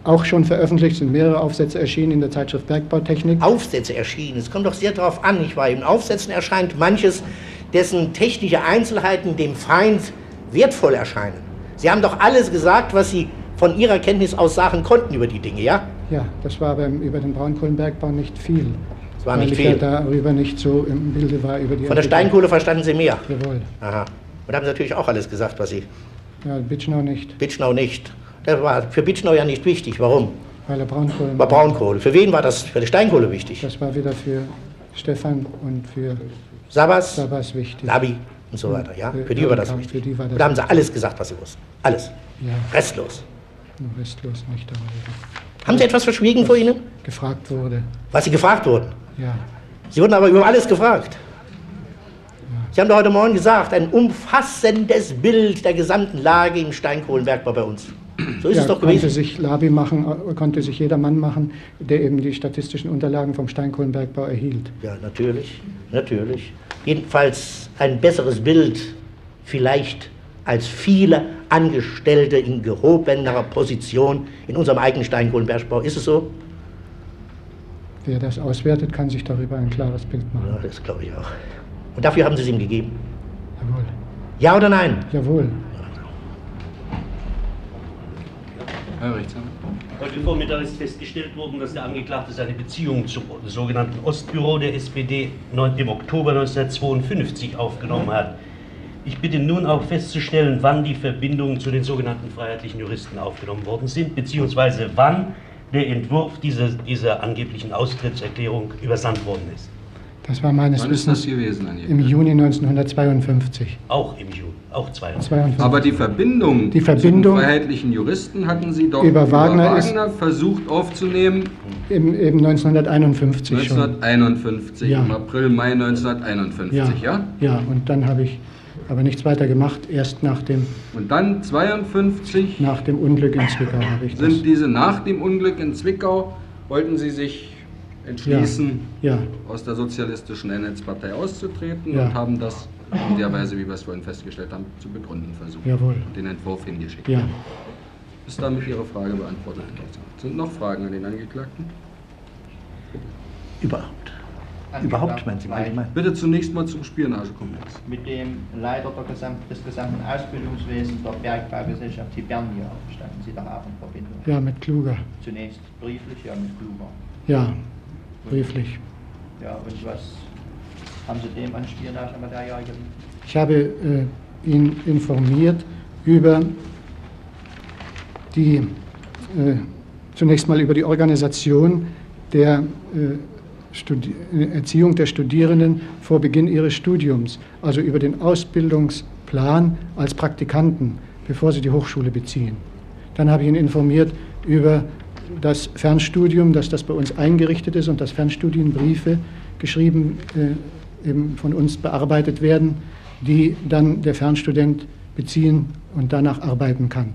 auch schon veröffentlicht, sind mehrere Aufsätze erschienen in der Zeitschrift Bergbautechnik. Aufsätze erschienen. Es kommt doch sehr darauf an, nicht wahr? In Aufsätzen erscheint manches, dessen technische Einzelheiten dem Feind wertvoll erscheinen. Sie haben doch alles gesagt, was Sie von Ihrer Kenntnis aus sagen konnten über die Dinge, ja? Ja, das war beim, über den Braunkohlenbergbau nicht viel. Es war nicht ich viel. ja darüber nicht so im Bilde war. Über die Von der. Steinkohle verstanden Sie mehr. Jawohl. Aha. Und haben Sie natürlich auch alles gesagt, was Sie. Ja, Bitschnau nicht, Bitschnau nicht. Das war für Bitschnau ja nicht wichtig. Warum? weil er Braunkohlen War Braunkohle. Für wen war das für die Steinkohle wichtig? Das war wieder für Stefan und für Sabas, Sabas wichtig. Labi und so weiter, ja? Für- die war das ja, wichtig. war das da haben Sie alles gesagt, was Sie wussten. Alles. Ja, Restlos. restlos nicht darüber. Haben Sie etwas verschwiegen vor Ihnen? Gefragt wurde. Was Sie gefragt wurden? Ja, Sie wurden aber über alles gefragt. Sie haben doch heute Morgen gesagt, ein umfassendes Bild der gesamten Lage im Steinkohlenbergbau bei uns. So ist ja es doch konnte gewesen. sich Labi machen, konnte sich jeder Mann machen, der eben die statistischen Unterlagen vom Steinkohlenbergbau erhielt. Ja, natürlich, natürlich. Jedenfalls ein besseres Bild vielleicht als viele Angestellte in gehobenerer Position in unserem eigenen Steinkohlenbergbau. Ist es so? Wer das auswertet, kann sich darüber ein klares Bild Ja, machen. das glaube ich auch. Und dafür haben Sie es ihm gegeben? Jawohl. Ja oder nein? Jawohl. Heute Vormittag ist festgestellt worden, dass der Angeklagte seine Beziehung zum sogenannten Ostbüro der SPD im Oktober 1952 aufgenommen hat. Ich bitte nun auch festzustellen, wann die Verbindungen zu den sogenannten freiheitlichen Juristen aufgenommen worden sind, beziehungsweise wann der Entwurf dieser, dieser angeblichen Austrittserklärung übersandt worden ist. Das war meines Wann ist das Wissens gewesen, im Juni 1952. Auch im Juni, auch 22. 52. Aber die Verbindung, Die Verbindung- zu den freiheitlichen Juristen hatten Sie doch Über Wagner ist- versucht aufzunehmen, Im, eben 1951 schon. 1951, Ja. im April, Mai 1951, ja? Ja, und dann habe ich aber nichts weiter gemacht. Erst nach dem, Und dann 52 nach dem Unglück in Zwickau habe ich das. sind diese nach dem Unglück in Zwickau, wollten Sie sich entschließen, Ja, aus der sozialistischen Einheitspartei auszutreten Ja. und haben das in der Weise, wie wir es vorhin festgestellt haben, zu begründen versucht. Jawohl. Den Entwurf hingeschickt. ja. Ist damit Ihre Frage beantwortet? Sind noch Fragen an den Angeklagten? Überhaupt. Überhaupt, meinen Sie im Allgemeinen? Bitte zunächst mal zum Spionagekomplex. mit dem Leiter der Gesamt des gesamten Ausbildungswesens der Bergbaugesellschaft Hibernia standen Sie da auch in Verbindung. Ja, mit Kluger. Zunächst brieflich, ja mit Kluger. Ja, brieflich. Ja, und was haben Sie dem an Spionagematerial geliefert? Ich habe äh, ihn informiert über die, äh, zunächst mal über die Organisation der äh, Studi Erziehung der Studierenden vor Beginn ihres Studiums, also über den Ausbildungsplan als Praktikanten, bevor sie die Hochschule beziehen. Dann habe ich ihn informiert über das Fernstudium, dass das bei uns eingerichtet ist und dass Fernstudienbriefe geschrieben äh, eben von uns bearbeitet werden, die dann der Fernstudent beziehen und danach arbeiten kann.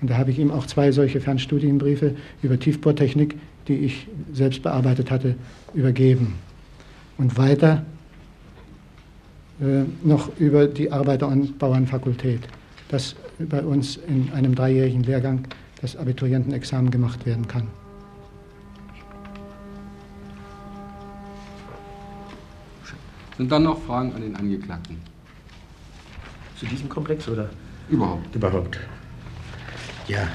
Und da habe ich ihm auch zwei solche Fernstudienbriefe über Tiefbohrtechnik, die ich selbst bearbeitet hatte, übergeben. Und weiter äh, noch über die Arbeiter- und Bauernfakultät, dass bei uns in einem dreijährigen Lehrgang das Abiturientenexamen gemacht werden kann. Sind dann noch Fragen an den Angeklagten? Zu diesem Komplex oder Überhaupt. überhaupt? Ja.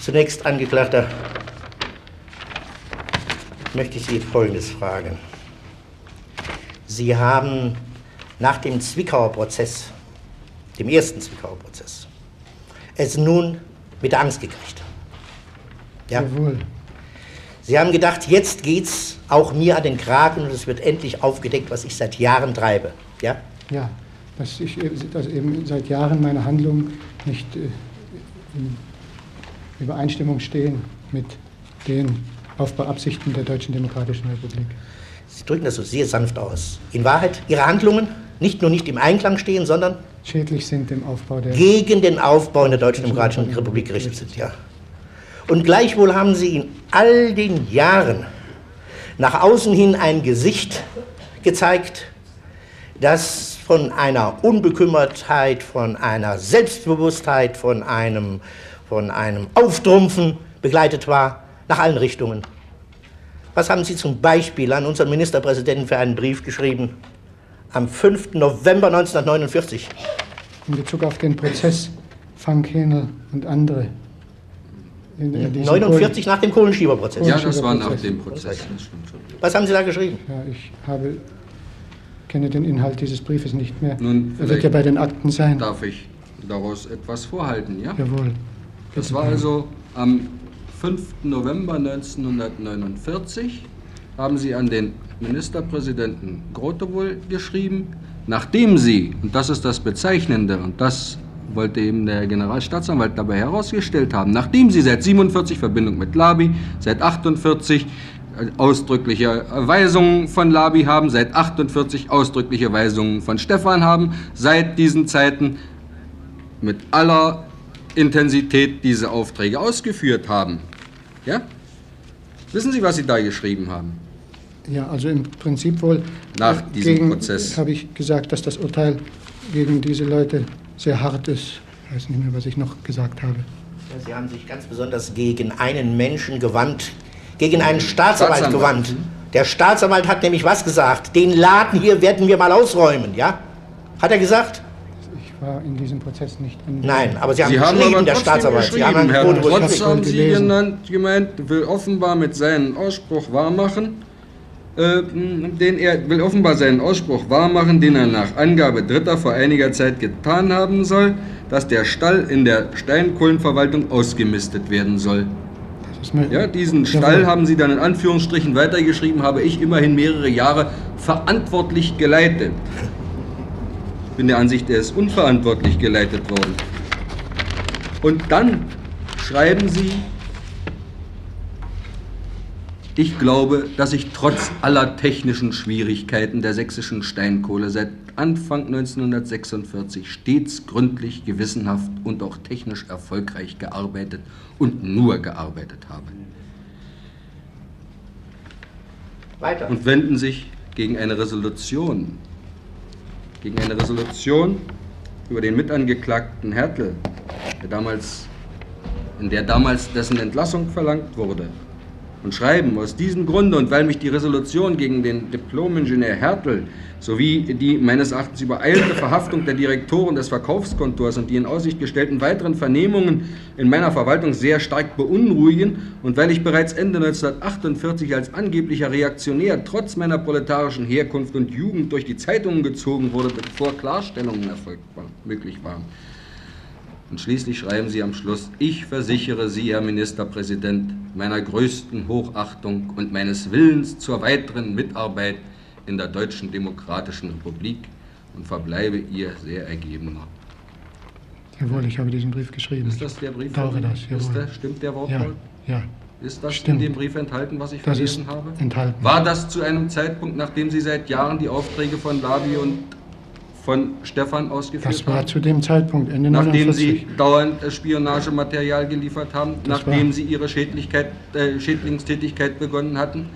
Zunächst, Angeklagter, möchte ich Sie Folgendes fragen. Sie haben nach dem Zwickauer Prozess, dem ersten Zwickauer Prozess, es nun mit der Angst gekriegt. Ja? Jawohl. Sie haben gedacht, jetzt geht's auch mir an den Kragen und es wird endlich aufgedeckt, was ich seit Jahren treibe. Ja? Ja, dass, ich, äh, dass eben seit Jahren meine Handlungen nicht äh, in Übereinstimmung stehen mit den Aufbauabsichten der Deutschen Demokratischen Republik. Sie drücken das so sehr sanft aus. In Wahrheit, Ihre Handlungen nicht nur nicht im Einklang stehen, sondern Schädlich sind dem Aufbau der gegen den Aufbau in der Deutschen Demokratischen Republik gerichtet sind. Ja. Und gleichwohl haben Sie in all den Jahren nach außen hin ein Gesicht gezeigt, das von einer Unbekümmertheit, von einer Selbstbewusstheit, von einem, von einem Auftrumpfen begleitet war, nach allen Richtungen. Was haben Sie zum Beispiel an unseren Ministerpräsidenten für einen Brief geschrieben? Am 5. November 1949. in Bezug auf den Prozess Frank Hähnel und andere. In, in diesem 49 nach dem Kohlenschieberprozess. Ja, das war nach dem Prozess. Was haben Sie da geschrieben? Kohlen- Ja, ich habe, kenne den Inhalt dieses Briefes nicht mehr. Nun, er wird ja bei den Akten sein. Darf ich daraus etwas vorhalten, ja? Jawohl. Das war also am 5. November 1949, haben Sie an den Ministerpräsidenten Grotewohl geschrieben, nachdem Sie, und das ist das Bezeichnende, und das wollte eben der Generalstaatsanwalt dabei herausgestellt haben, nachdem Sie seit 47 Verbindung mit Labi, seit 48 äh, ausdrückliche Weisungen von Labi haben, seit 48 ausdrückliche Weisungen von Stefan haben, seit diesen Zeiten mit aller Intensität diese Aufträge ausgeführt haben. Ja? Wissen Sie, was Sie da geschrieben haben? Ja, also im Prinzip wohl. Nach äh, diesem gegen, Prozess. Habe ich gesagt, dass das Urteil gegen diese Leute sehr hart ist. Ich weiß nicht mehr, was ich noch gesagt habe. Ja, Sie haben sich ganz besonders gegen einen Menschen gewandt, gegen einen Staatsanwalt, Staatsanwalt. gewandt. Der Staatsanwalt hat nämlich was gesagt? Den Laden hier werden wir mal ausräumen, ja? Hat er gesagt? Ich war in diesem Prozess nicht in. Nein, aber Sie haben Sie haben geschrieben, aber der Staatsanwalt. Sie haben geschrieben, Herr Trotz- haben Sie genannt, gemeint, will offenbar mit seinem Ausspruch wahrmachen, äh, den er will offenbar seinen Ausspruch wahrmachen, den er nach Angabe Dritter vor einiger Zeit getan haben soll, dass der Stall in der Steinkohlenverwaltung ausgemistet werden soll. Ja, diesen. Stall haben Sie dann in Anführungsstrichen weitergeschrieben, habe ich immerhin mehrere Jahre verantwortlich geleitet. Ich bin der Ansicht, er ist unverantwortlich geleitet worden. Und dann schreiben Sie, ich glaube, dass ich trotz aller technischen Schwierigkeiten der sächsischen Steinkohle seit Anfang 1946 stets gründlich, gewissenhaft und auch technisch erfolgreich gearbeitet und nur gearbeitet habe. Weiter. Und wenden sich gegen eine Resolution, gegen eine Resolution über den Mitangeklagten Hertel, der damals, in der damals dessen Entlassung verlangt wurde. Und schreiben, aus diesem Grunde und weil mich die Resolution gegen den Diplomingenieur Hertel sowie die meines Erachtens übereilte Verhaftung der Direktoren des Verkaufskontors und die in Aussicht gestellten weiteren Vernehmungen in meiner Verwaltung sehr stark beunruhigen und weil ich bereits Ende 1948 als angeblicher Reaktionär trotz meiner proletarischen Herkunft und Jugend durch die Zeitungen gezogen wurde, bevor Klarstellungen erfolgt waren, möglich waren. Und schließlich schreiben Sie am Schluss, ich versichere Sie, Herr Ministerpräsident, meiner größten Hochachtung und meines Willens zur weiteren Mitarbeit in der Deutschen Demokratischen Republik und verbleibe Ihr sehr ergebener. Jawohl, ich habe diesen Brief geschrieben. Ist das der Brief? Dauere das, Ist der, stimmt der Ja, Wortlaut? ja. Ist das Stimmt. in dem Brief enthalten, was ich Das verlesen habe? enthalten. War das zu einem Zeitpunkt, nachdem Sie seit Jahren die Aufträge von Labi und von Stefan ausgeführt Das war haben? zu dem Zeitpunkt, Ende Nachdem 49. Sie dauernd äh, Spionagematerial geliefert haben, Das nachdem war- Sie Ihre Schädlichkeit, äh, Schädlingstätigkeit begonnen hatten,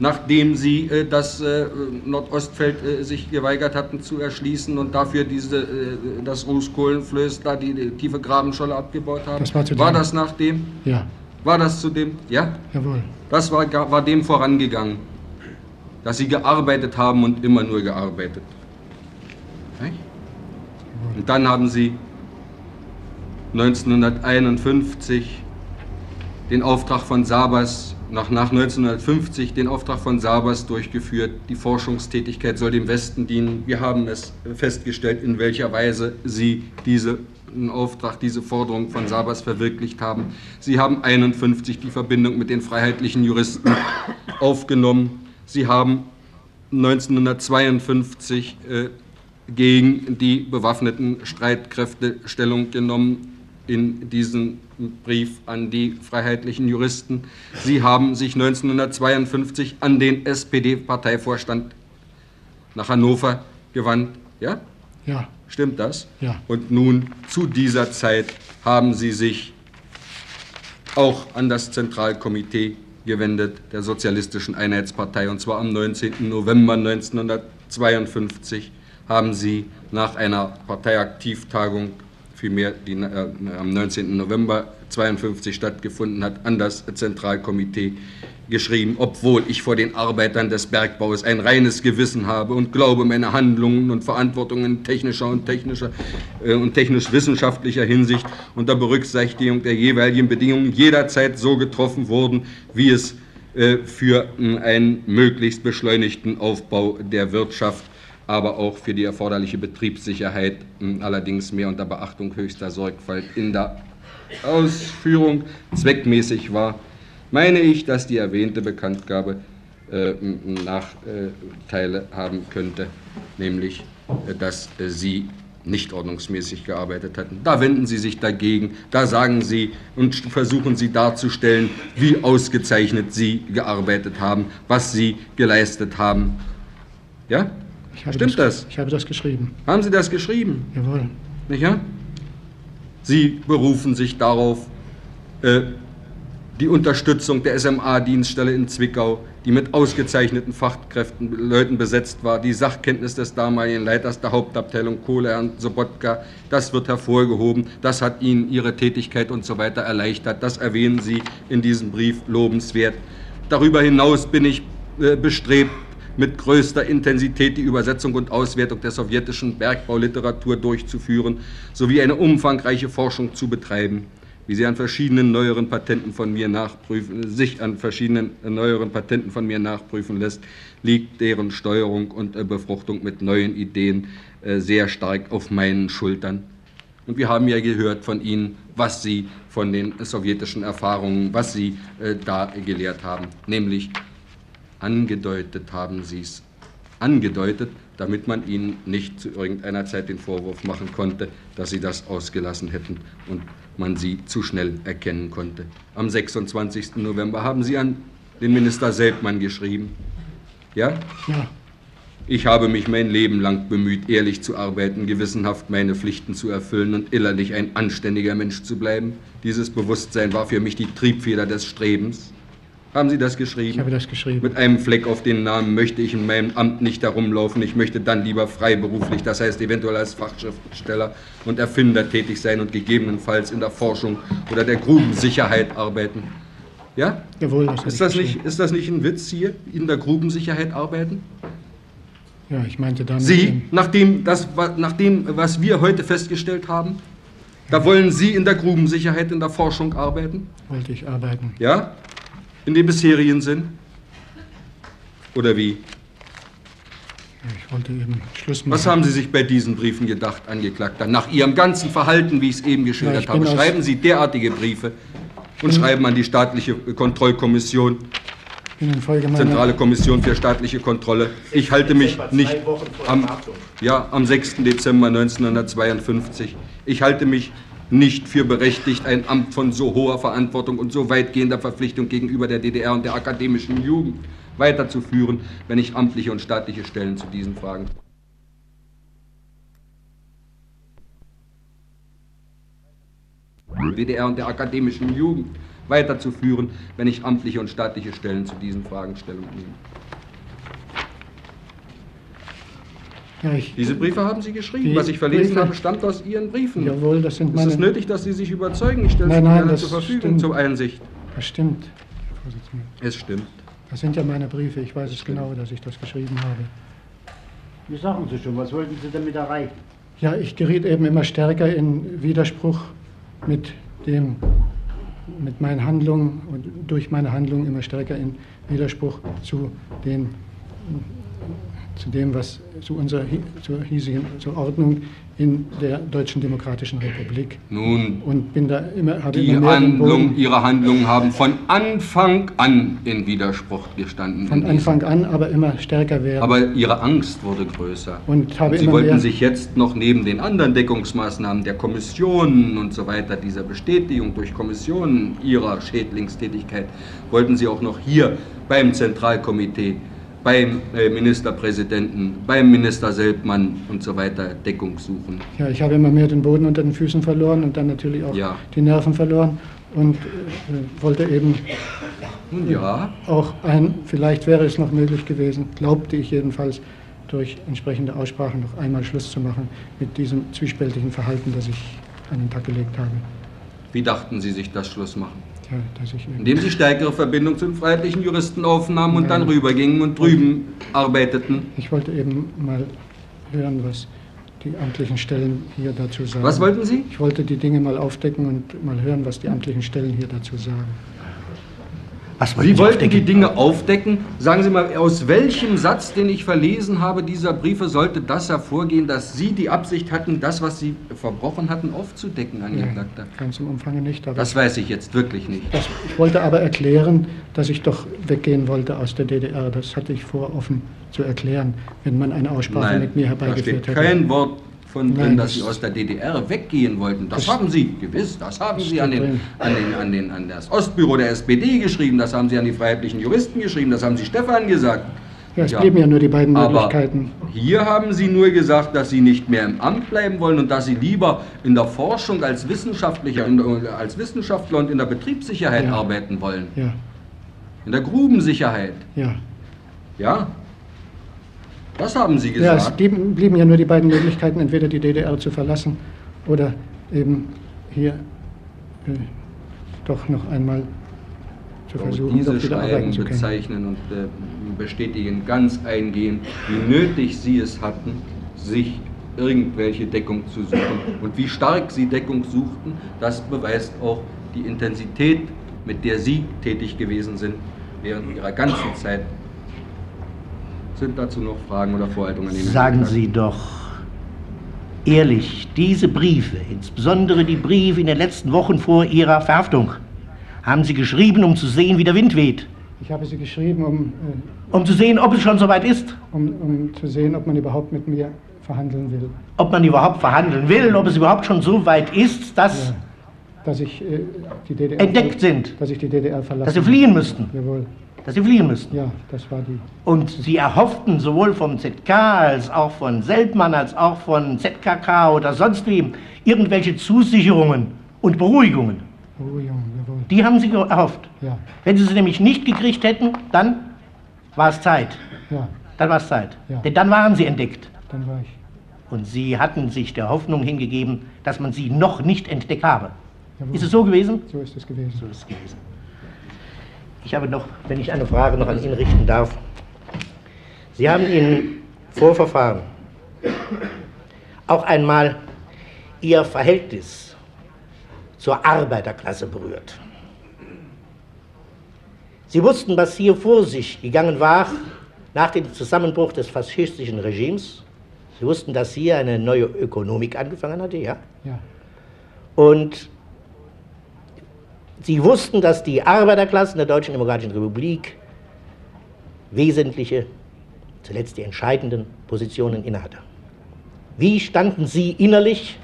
nachdem Sie äh, das äh, Nordostfeld äh, sich geweigert hatten zu erschließen und dafür diese, äh, das Rußkohlenflöß, da die, die tiefe Grabenscholle abgebaut haben. Das war zu war dem- das nachdem? Ja, War das zu dem? Ja? jawohl. Das war, war dem vorangegangen, dass sie gearbeitet haben und immer nur gearbeitet. Und dann haben sie 1951 den Auftrag von Sabas, nach, nach 1950 den Auftrag von Sabas durchgeführt. Die Forschungstätigkeit soll dem Westen dienen. Wir haben es festgestellt, in welcher Weise sie diese einen Auftrag, diese Forderung von Sabas verwirklicht haben. Sie haben 51 die Verbindung mit den freiheitlichen Juristen aufgenommen. Sie haben 1952 äh, gegen die bewaffneten Streitkräfte Stellung genommen in diesem Brief an die freiheitlichen Juristen. Sie haben sich 1952 an den SPD-Parteivorstand nach Hannover gewandt. Ja? Ja, Stimmt das? Ja. Und nun zu dieser Zeit haben Sie sich auch an das Zentralkomitee gewendet der Sozialistischen Einheitspartei. Und zwar am 19. November 1952 haben Sie nach einer Parteiaktivtagung, vielmehr die äh, am 19. November 1952 stattgefunden hat, an das Zentralkomitee geschrieben, obwohl ich vor den Arbeitern des Bergbaus ein reines Gewissen habe und glaube, meine Handlungen und Verantwortungen in technischer und technischer äh, und technisch-wissenschaftlicher Hinsicht unter Berücksichtigung der jeweiligen Bedingungen jederzeit so getroffen wurden, wie es äh, für mh, einen möglichst beschleunigten Aufbau der Wirtschaft aber auch für die erforderliche Betriebssicherheit, mh, allerdings mehr unter Beachtung höchster Sorgfalt in der Ausführung zweckmäßig war, meine ich, dass die erwähnte Bekanntgabe äh, Nachteile haben könnte, nämlich, äh, dass äh, Sie nicht ordnungsmäßig gearbeitet hatten. Da wenden Sie sich dagegen, da sagen Sie und versuchen Sie darzustellen, wie ausgezeichnet Sie gearbeitet haben, was Sie geleistet haben. Ja? Stimmt das? Ich habe das geschrieben. Haben Sie das geschrieben? Jawohl. Nicht? Sie berufen sich darauf, äh, die Unterstützung der SMA-Dienststelle in Zwickau, die mit ausgezeichneten Fachkräften, Leuten besetzt war, die Sachkenntnis des damaligen Leiters der Hauptabteilung Kohle, Herrn Sobotka, das wird hervorgehoben, das hat Ihnen Ihre Tätigkeit und so weiter erleichtert, das erwähnen Sie in diesem Brief lobenswert. Darüber hinaus bin ich äh, bestrebt, mit größter Intensität die Übersetzung und Auswertung der sowjetischen Bergbauliteratur durchzuführen, sowie eine umfangreiche Forschung zu betreiben wie sie an verschiedenen neueren Patenten von mir nachprüfen, sich an verschiedenen neueren Patenten von mir nachprüfen lässt, liegt deren Steuerung und äh, Befruchtung mit neuen Ideen äh, sehr stark auf meinen Schultern. Und wir haben ja gehört von Ihnen, was Sie von den sowjetischen Erfahrungen, was Sie äh, da gelehrt haben, nämlich angedeutet haben Sie es, angedeutet, damit man Ihnen nicht zu irgendeiner Zeit den Vorwurf machen konnte, dass Sie das ausgelassen hätten und man sie zu schnell erkennen konnte. Am 26. November haben Sie an den Minister Selbmann geschrieben. Ja? Ja. Ich habe mich mein Leben lang bemüht, ehrlich zu arbeiten, gewissenhaft meine Pflichten zu erfüllen und innerlich ein anständiger Mensch zu bleiben. Dieses Bewusstsein war für mich die Triebfeder des Strebens. Haben Sie das geschrieben? Ich habe das geschrieben. Mit einem Fleck auf den Namen möchte ich in meinem Amt nicht herumlaufen. Ich möchte dann lieber freiberuflich, das heißt eventuell als Fachschriftsteller und Erfinder tätig sein und gegebenenfalls in der Forschung oder der Grubensicherheit arbeiten. Ja? Jawohl, das ist das, nicht, ist das nicht ein Witz hier, in der Grubensicherheit arbeiten? Ja, ich meinte damit. Sie, nach dem, das, nach dem, was wir heute festgestellt haben, da wollen Sie in der Grubensicherheit, in der Forschung arbeiten? Wollte ich arbeiten. Ja? In dem bisherigen Sinn? Oder wie? Ich wollte eben Schluss machen. Was haben Sie sich bei diesen Briefen gedacht, Angeklagter? Nach Ihrem ganzen Verhalten, wie ich es eben geschildert ja, habe, schreiben Sie derartige Briefe und schreiben an die staatliche Kontrollkommission, Zentrale Kommission für staatliche Kontrolle. Ich halte mich nicht am, ja, am 6. Dezember 1952. Ich halte mich nicht für berechtigt, ein Amt von so hoher Verantwortung und so weitgehender Verpflichtung gegenüber der DDR und der akademischen Jugend weiterzuführen, wenn ich amtliche und staatliche Stellen zu diesen Fragen DDR und der akademischen Jugend weiterzuführen, wenn ich amtliche und staatliche Stellen zu diesen Fragen Stellung nehme. Ja, Diese Briefe haben Sie geschrieben. Die Was ich verlesen Briefe, habe, stammt aus Ihren Briefen. Jawohl, das sind meine... Ist es nötig, dass Sie sich überzeugen? Ich stelle es Ihnen gerne zur Verfügung stimmt. zur Einsicht. Das stimmt, Es stimmt. Das sind ja meine Briefe. Ich weiß es genau, dass ich das geschrieben habe. Wie sagen Sie schon? Was wollten Sie damit erreichen? Ja, ich geriet eben immer stärker in Widerspruch mit dem mit meinen Handlungen und durch meine Handlungen immer stärker in Widerspruch zu den zu dem, was zu unserer zur hiesigen zur Ordnung in der Deutschen Demokratischen Republik. Nun, und bin da immer, habe die immer Handlung, Ihre Handlungen haben von Anfang an in Widerspruch gestanden. Von Anfang an, aber immer stärker werden. Aber Ihre Angst wurde größer. Und, habe und Sie wollten sich jetzt noch neben den anderen Deckungsmaßnahmen der Kommissionen und so weiter, dieser Bestätigung durch Kommissionen Ihrer Schädlingstätigkeit, wollten Sie auch noch hier beim Zentralkomitee beim äh, Ministerpräsidenten, beim Minister Selbmann und so weiter Deckung suchen. Ja, ich habe immer mehr den Boden unter den Füßen verloren und dann natürlich auch ja. die Nerven verloren und äh, wollte eben ja. auch ein, vielleicht wäre es noch möglich gewesen, glaubte ich jedenfalls, durch entsprechende Aussprachen noch einmal Schluss zu machen mit diesem zwiespältigen Verhalten, das ich an den Tag gelegt habe. Wie dachten Sie sich das Schluss machen? Indem sie stärkere Verbindung zu den freiheitlichen Juristen aufnahmen und Nein. dann rübergingen und drüben arbeiteten. Ich wollte eben mal hören, was die amtlichen Stellen hier dazu sagen. Was wollten Sie? Ich wollte die Dinge mal aufdecken und mal hören, was die amtlichen Stellen hier dazu sagen. Was Sie wollten die Dinge aufdecken. Sagen Sie mal, aus welchem Satz, den ich verlesen habe, dieser Briefe, sollte das hervorgehen, dass Sie die Absicht hatten, das, was Sie verbrochen hatten, aufzudecken, Angeklagter? Ja, ganz im Umfang nicht. das weiß ich jetzt wirklich nicht. Das, ich wollte aber erklären, dass ich doch weggehen wollte aus der DDR. Das hatte ich vor, offen zu erklären, wenn man eine Aussprache Nein, mit mir herbeigeführt hätte. Kein Wort von drin, dass Sie aus der DDR weggehen wollten. Das, das haben Sie gewiss. Das haben Sie an, den, an, den, an, den, an das Ostbüro der SPD geschrieben, das haben Sie an die freiheitlichen Juristen geschrieben, das haben Sie Stefan gesagt. Ja, es ja. blieben ja nur die beiden Möglichkeiten. Aber hier haben Sie nur gesagt, dass Sie nicht mehr im Amt bleiben wollen und dass Sie lieber in der Forschung als Wissenschaftlicher, als Wissenschaftler und in der Betriebssicherheit ja. arbeiten wollen. Ja. In der Grubensicherheit. Ja. Ja, das haben Sie gesagt. Ja, es blieben, blieben, ja nur die beiden Möglichkeiten, entweder die DDR zu verlassen oder eben hier äh, doch noch einmal zu versuchen, diese doch wieder arbeiten Schreiben zu können. bezeichnen und äh, bestätigen ganz eingehend, wie nötig sie es hatten, sich irgendwelche Deckung zu suchen. Und wie stark sie Deckung suchten, das beweist auch die Intensität, mit der sie tätig gewesen sind während ihrer ganzen Zeit. Sind dazu noch Fragen oder Vorhaltungen? an den Sagen Herrn Sie doch ehrlich, diese Briefe, insbesondere die Briefe in den letzten Wochen vor Ihrer Verhaftung, haben Sie geschrieben, um zu sehen, wie der Wind weht, Ich habe sie geschrieben, um, äh, um zu sehen, ob es schon soweit ist, um, um zu sehen, ob man überhaupt mit mir verhandeln will. ob man überhaupt verhandeln will, ob es überhaupt schon so weit ist, dass, Ja. Dass ich äh, die DDR Entdeckt sind. Dass ich die DDR verlassen dass Sie fliehen müssten, Jawohl. Dass Sie fliehen müssten. Ja, das war die. Und Sie erhofften sowohl vom ZK als auch von Seltmann als auch von ZKK oder sonst wem irgendwelche Zusicherungen und Beruhigungen. Beruhigung, jawohl. Die haben Sie erhofft. Ja, Wenn Sie sie nämlich nicht gekriegt hätten, dann war es Zeit. ja, Dann war es Zeit. Ja. Denn dann waren Sie entdeckt. dann war ich. Und Sie hatten sich der Hoffnung hingegeben, dass man Sie noch nicht entdeckt habe. Jawohl. Ist es so gewesen? So ist es gewesen. So ist es gewesen. Ich habe noch, wenn ich eine Frage noch an ihn richten darf. Sie haben in Vorverfahren auch einmal Ihr Verhältnis zur Arbeiterklasse berührt. Sie wussten, was hier vor sich gegangen war nach dem Zusammenbruch des faschistischen Regimes. Sie wussten, dass hier eine neue Ökonomik angefangen hatte, ja? Ja, Und sie wussten, dass die Arbeiterklasse in der Deutschen Demokratischen Republik wesentliche, zuletzt die entscheidenden Positionen innehatte. Wie standen Sie innerlich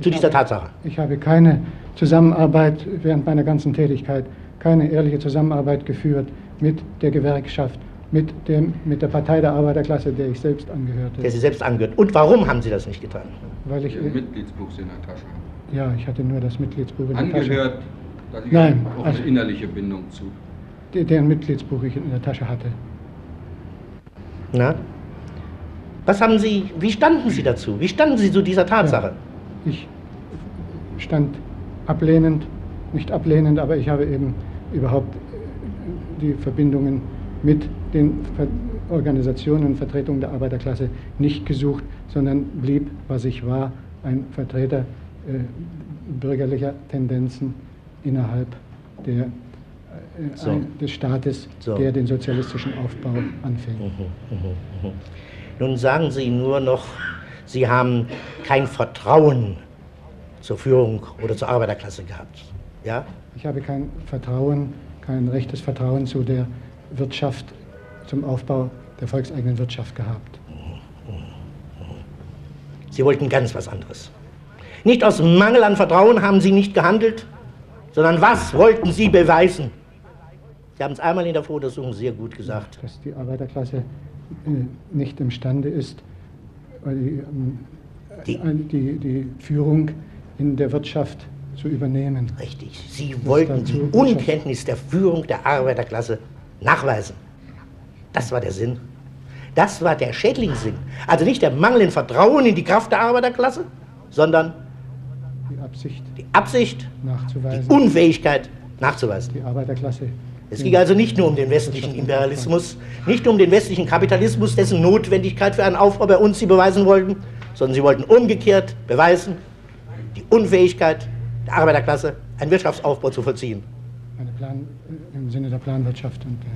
zu dieser Tatsache? ich habe keine Zusammenarbeit während meiner ganzen Tätigkeit, keine ehrliche Zusammenarbeit geführt mit der Gewerkschaft, mit, dem, mit der Partei der Arbeiterklasse, der ich selbst angehörte. der Sie selbst angehört. Und warum haben Sie das nicht getan? weil ich, Ihr Mitgliedsbuch in der Tasche. ja, ich hatte nur das Mitgliedsbuch in der Tasche. Angehört, da Sie Nein, auch also- eine innerliche Bindung zu. Der- Deren Mitgliedsbuch ich in der Tasche hatte. Na? Was haben Sie, wie standen Sie dazu? Wie standen Sie zu dieser Tatsache? Ich stand ablehnend, nicht ablehnend, aber ich habe eben überhaupt äh, die Verbindungen mit den Ver Organisationen und Vertretungen der Arbeiterklasse nicht gesucht, sondern blieb, was ich war, ein Vertreter äh, bürgerlicher Tendenzen innerhalb der, äh, So. ein, des Staates, So. der den sozialistischen Aufbau anfing. Nun sagen Sie nur noch, Sie haben kein Vertrauen zur Führung oder zur Arbeiterklasse gehabt. Ja? Ich habe kein Vertrauen, kein rechtes Vertrauen zu der Wirtschaft, zum Aufbau der volkseigenen Wirtschaft gehabt. Sie wollten ganz was anderes. Nicht aus Mangel an Vertrauen haben Sie nicht gehandelt, sondern was wollten Sie beweisen? Sie haben es einmal in der Vorlesung sehr gut gesagt. Dass die Arbeiterklasse äh, nicht imstande ist, die, ähm, Die- äh, die, die Führung in der Wirtschaft zu übernehmen. Richtig. Sie wollten die Unkenntnis der Führung der Arbeiterklasse nachweisen. Das war der Sinn. Das war der Schädlingssinn. Also nicht der Mangel in Vertrauen in die Kraft der Arbeiterklasse, sondern Die Absicht die Absicht, die nachzuweisen, Unfähigkeit nachzuweisen. die Arbeiterklasse. Es ging also nicht nur um den westlichen Imperialismus, nicht nur um den westlichen Kapitalismus, dessen Notwendigkeit für einen Aufbau bei uns sie beweisen wollten, sondern sie wollten umgekehrt beweisen, die Unfähigkeit der Arbeiterklasse, einen Wirtschaftsaufbau zu vollziehen. Plan, äh, im Sinne der Planwirtschaft und der,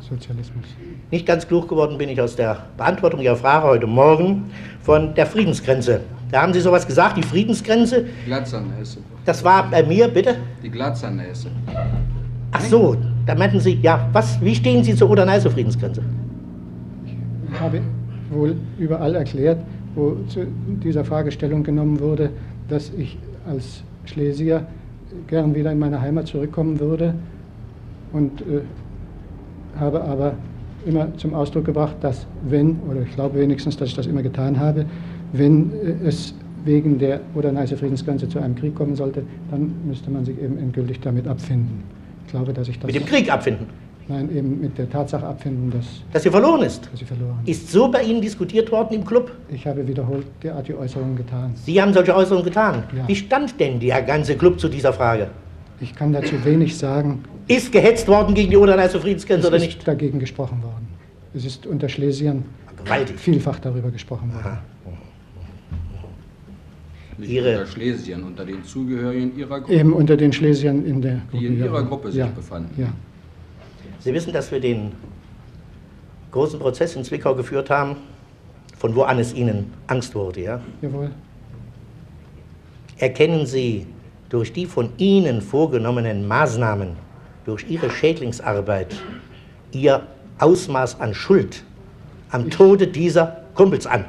Sozialismus. Nicht ganz klug geworden bin ich aus der Beantwortung Ihrer Frage heute Morgen von der Friedensgrenze. Da haben Sie sowas gesagt, die Friedensgrenze, Glatzernässe. das war bei mir, bitte? Die Glatzernässe. Ach so, da meinten Sie, ja, was, wie stehen Sie zur Oder-Neiße-Friedensgrenze? Ich habe wohl überall erklärt, wo zu dieser Fragestellung genommen wurde, dass ich als Schlesier gern wieder in meine Heimat zurückkommen würde und äh, habe aber immer zum Ausdruck gebracht, dass wenn, oder ich glaube wenigstens, dass ich das immer getan habe, wenn äh, es wegen der Oder-Neiße Friedensgrenze zu einem Krieg kommen sollte, dann müsste man sich eben endgültig damit abfinden. Ich glaube, dass ich das... Mit dem Krieg abfinden, Nein, eben mit der Tatsache abfinden, dass, dass sie verloren ist. dass sie verloren. Ist so bei Ihnen diskutiert worden im Club? Ich habe wiederholt derartige Äußerungen getan. Sie haben solche Äußerungen getan. Ja. Wie stand denn der ganze Club zu dieser Frage? Ich kann dazu wenig sagen. Ist gehetzt worden gegen die Oderleister Friedensgrenze Es oder ist nicht? dagegen gesprochen worden. Es ist unter Schlesiern Gewaltig. vielfach darüber gesprochen worden. Nicht Ihre- unter Schlesiern, unter den Zugehörigen Ihrer Gruppe, Eben unter den Schlesiern in der die in. Ihrer Gruppe sich ja. befanden. Ja, Sie wissen, dass wir den großen Prozess in Zwickau geführt haben, von wo an es Ihnen Angst wurde, ja? jawohl. Erkennen Sie durch die von Ihnen vorgenommenen Maßnahmen, durch Ihre Schädlingsarbeit, Ihr Ausmaß an Schuld am Tode dieser Kumpels an?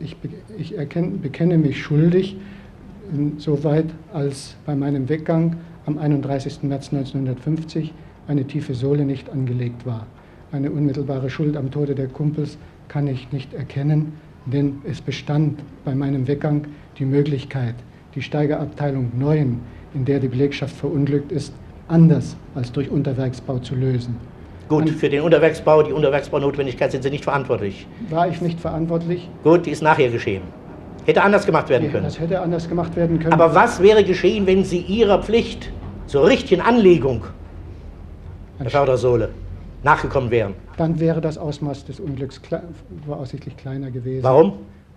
Ich, ich erkenn, bekenne mich schuldig, insoweit als bei meinem Weggang am 31. März 1950 eine tiefe Sohle nicht angelegt war. Eine unmittelbare Schuld am Tode der Kumpels kann ich nicht erkennen, denn es bestand bei meinem Weggang die Möglichkeit, die Steigerabteilung 9, in der die Belegschaft verunglückt ist, anders als durch Unterwerksbau zu lösen. Gut, für den Unterwerksbau, die Unterwerksbaunotwendigkeit sind Sie nicht verantwortlich. War ich nicht verantwortlich? Gut, die ist nachher geschehen. Hätte anders gemacht werden können. Das hätte anders gemacht werden können. Aber was wäre geschehen, wenn Sie Ihrer Pflicht zur richtigen Anlegung der Fördersohle nachgekommen wären? Dann wäre das Ausmaß des Unglücks voraussichtlich kleiner gewesen. Warum?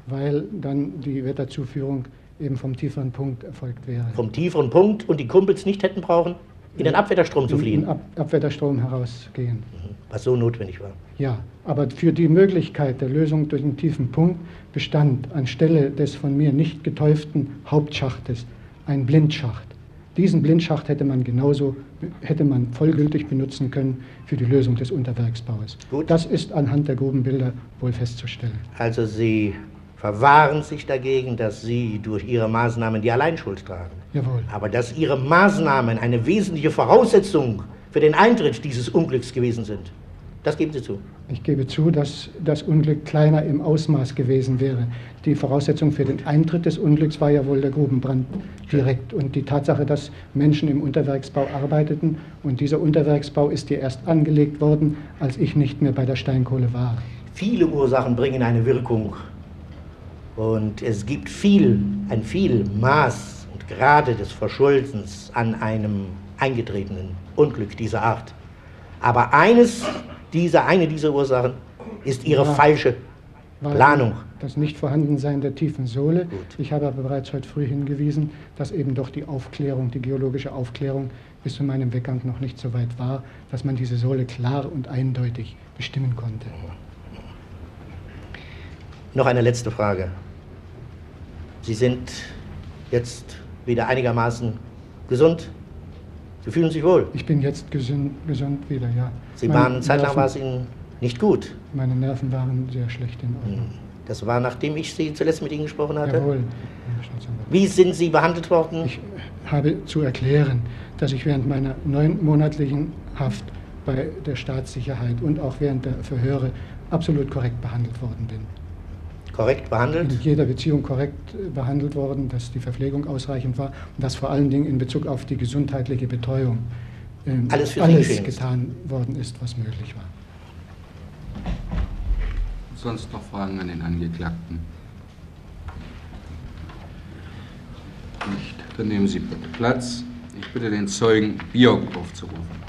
Weil dann die Wetterzuführung eben vom tieferen Punkt erfolgt wäre. Vom tieferen Punkt und die Kumpels nicht hätten brauchen, in den Abwetterstrom zu In fliehen, den Ab Abwetterstrom herausgehen. was so notwendig war. Ja, aber für die Möglichkeit der Lösung durch den tiefen Punkt bestand anstelle des von mir nicht getäuften Hauptschachtes ein Blindschacht. Diesen Blindschacht hätte man genauso, hätte man vollgültig benutzen können für die Lösung des Unterwerksbaues. Gut. Das ist anhand der Grubenbilder wohl festzustellen. Also Sie verwahren sich dagegen, dass Sie durch Ihre Maßnahmen die Alleinschuld tragen. Jawohl. Aber dass Ihre Maßnahmen eine wesentliche Voraussetzung für den Eintritt dieses Unglücks gewesen sind, das geben Sie zu. Ich gebe zu, dass das Unglück kleiner im Ausmaß gewesen wäre. Die Voraussetzung für den Eintritt des Unglücks war ja wohl der Grubenbrand direkt und die Tatsache, dass Menschen im Unterwerksbau arbeiteten und dieser Unterwerksbau ist ja erst angelegt worden, als ich nicht mehr bei der Steinkohle war. Viele Ursachen bringen eine Wirkung. Und es gibt viel, ein viel Maß und Grade des Verschuldens an einem eingetretenen Unglück dieser Art. Aber eines dieser, eine dieser Ursachen ist ihre Ja. falsche Planung. Das Nichtvorhandensein der tiefen Sohle. Gut. Ich habe aber bereits heute früh hingewiesen, dass eben doch die Aufklärung, die geologische Aufklärung bis zu meinem Weggang noch nicht so weit war, dass man diese Sohle klar und eindeutig bestimmen konnte. Noch eine letzte Frage. Sie sind jetzt wieder einigermaßen gesund. Sie fühlen sich wohl. Ich bin jetzt gesund, gesund wieder, ja. Sie Meine waren, zeitlang war es Ihnen nicht gut. Meine Nerven waren sehr schlecht in Ordnung. Das war, nachdem ich Sie zuletzt mit Ihnen gesprochen hatte. Jawohl. Wie sind Sie behandelt worden? Ich habe zu erklären, dass ich während meiner neunmonatlichen Haft bei der Staatssicherheit und auch während der Verhöre absolut korrekt behandelt worden bin. Korrekt behandelt? In jeder Beziehung korrekt äh, behandelt worden, dass die Verpflegung ausreichend war und dass vor allen Dingen in Bezug auf die gesundheitliche Betreuung ähm, Alles alles getan worden ist, was möglich war. Sonst noch Fragen an den Angeklagten? Nicht. Dann nehmen Sie bitte Platz. Ich bitte den Zeugen Björk aufzurufen.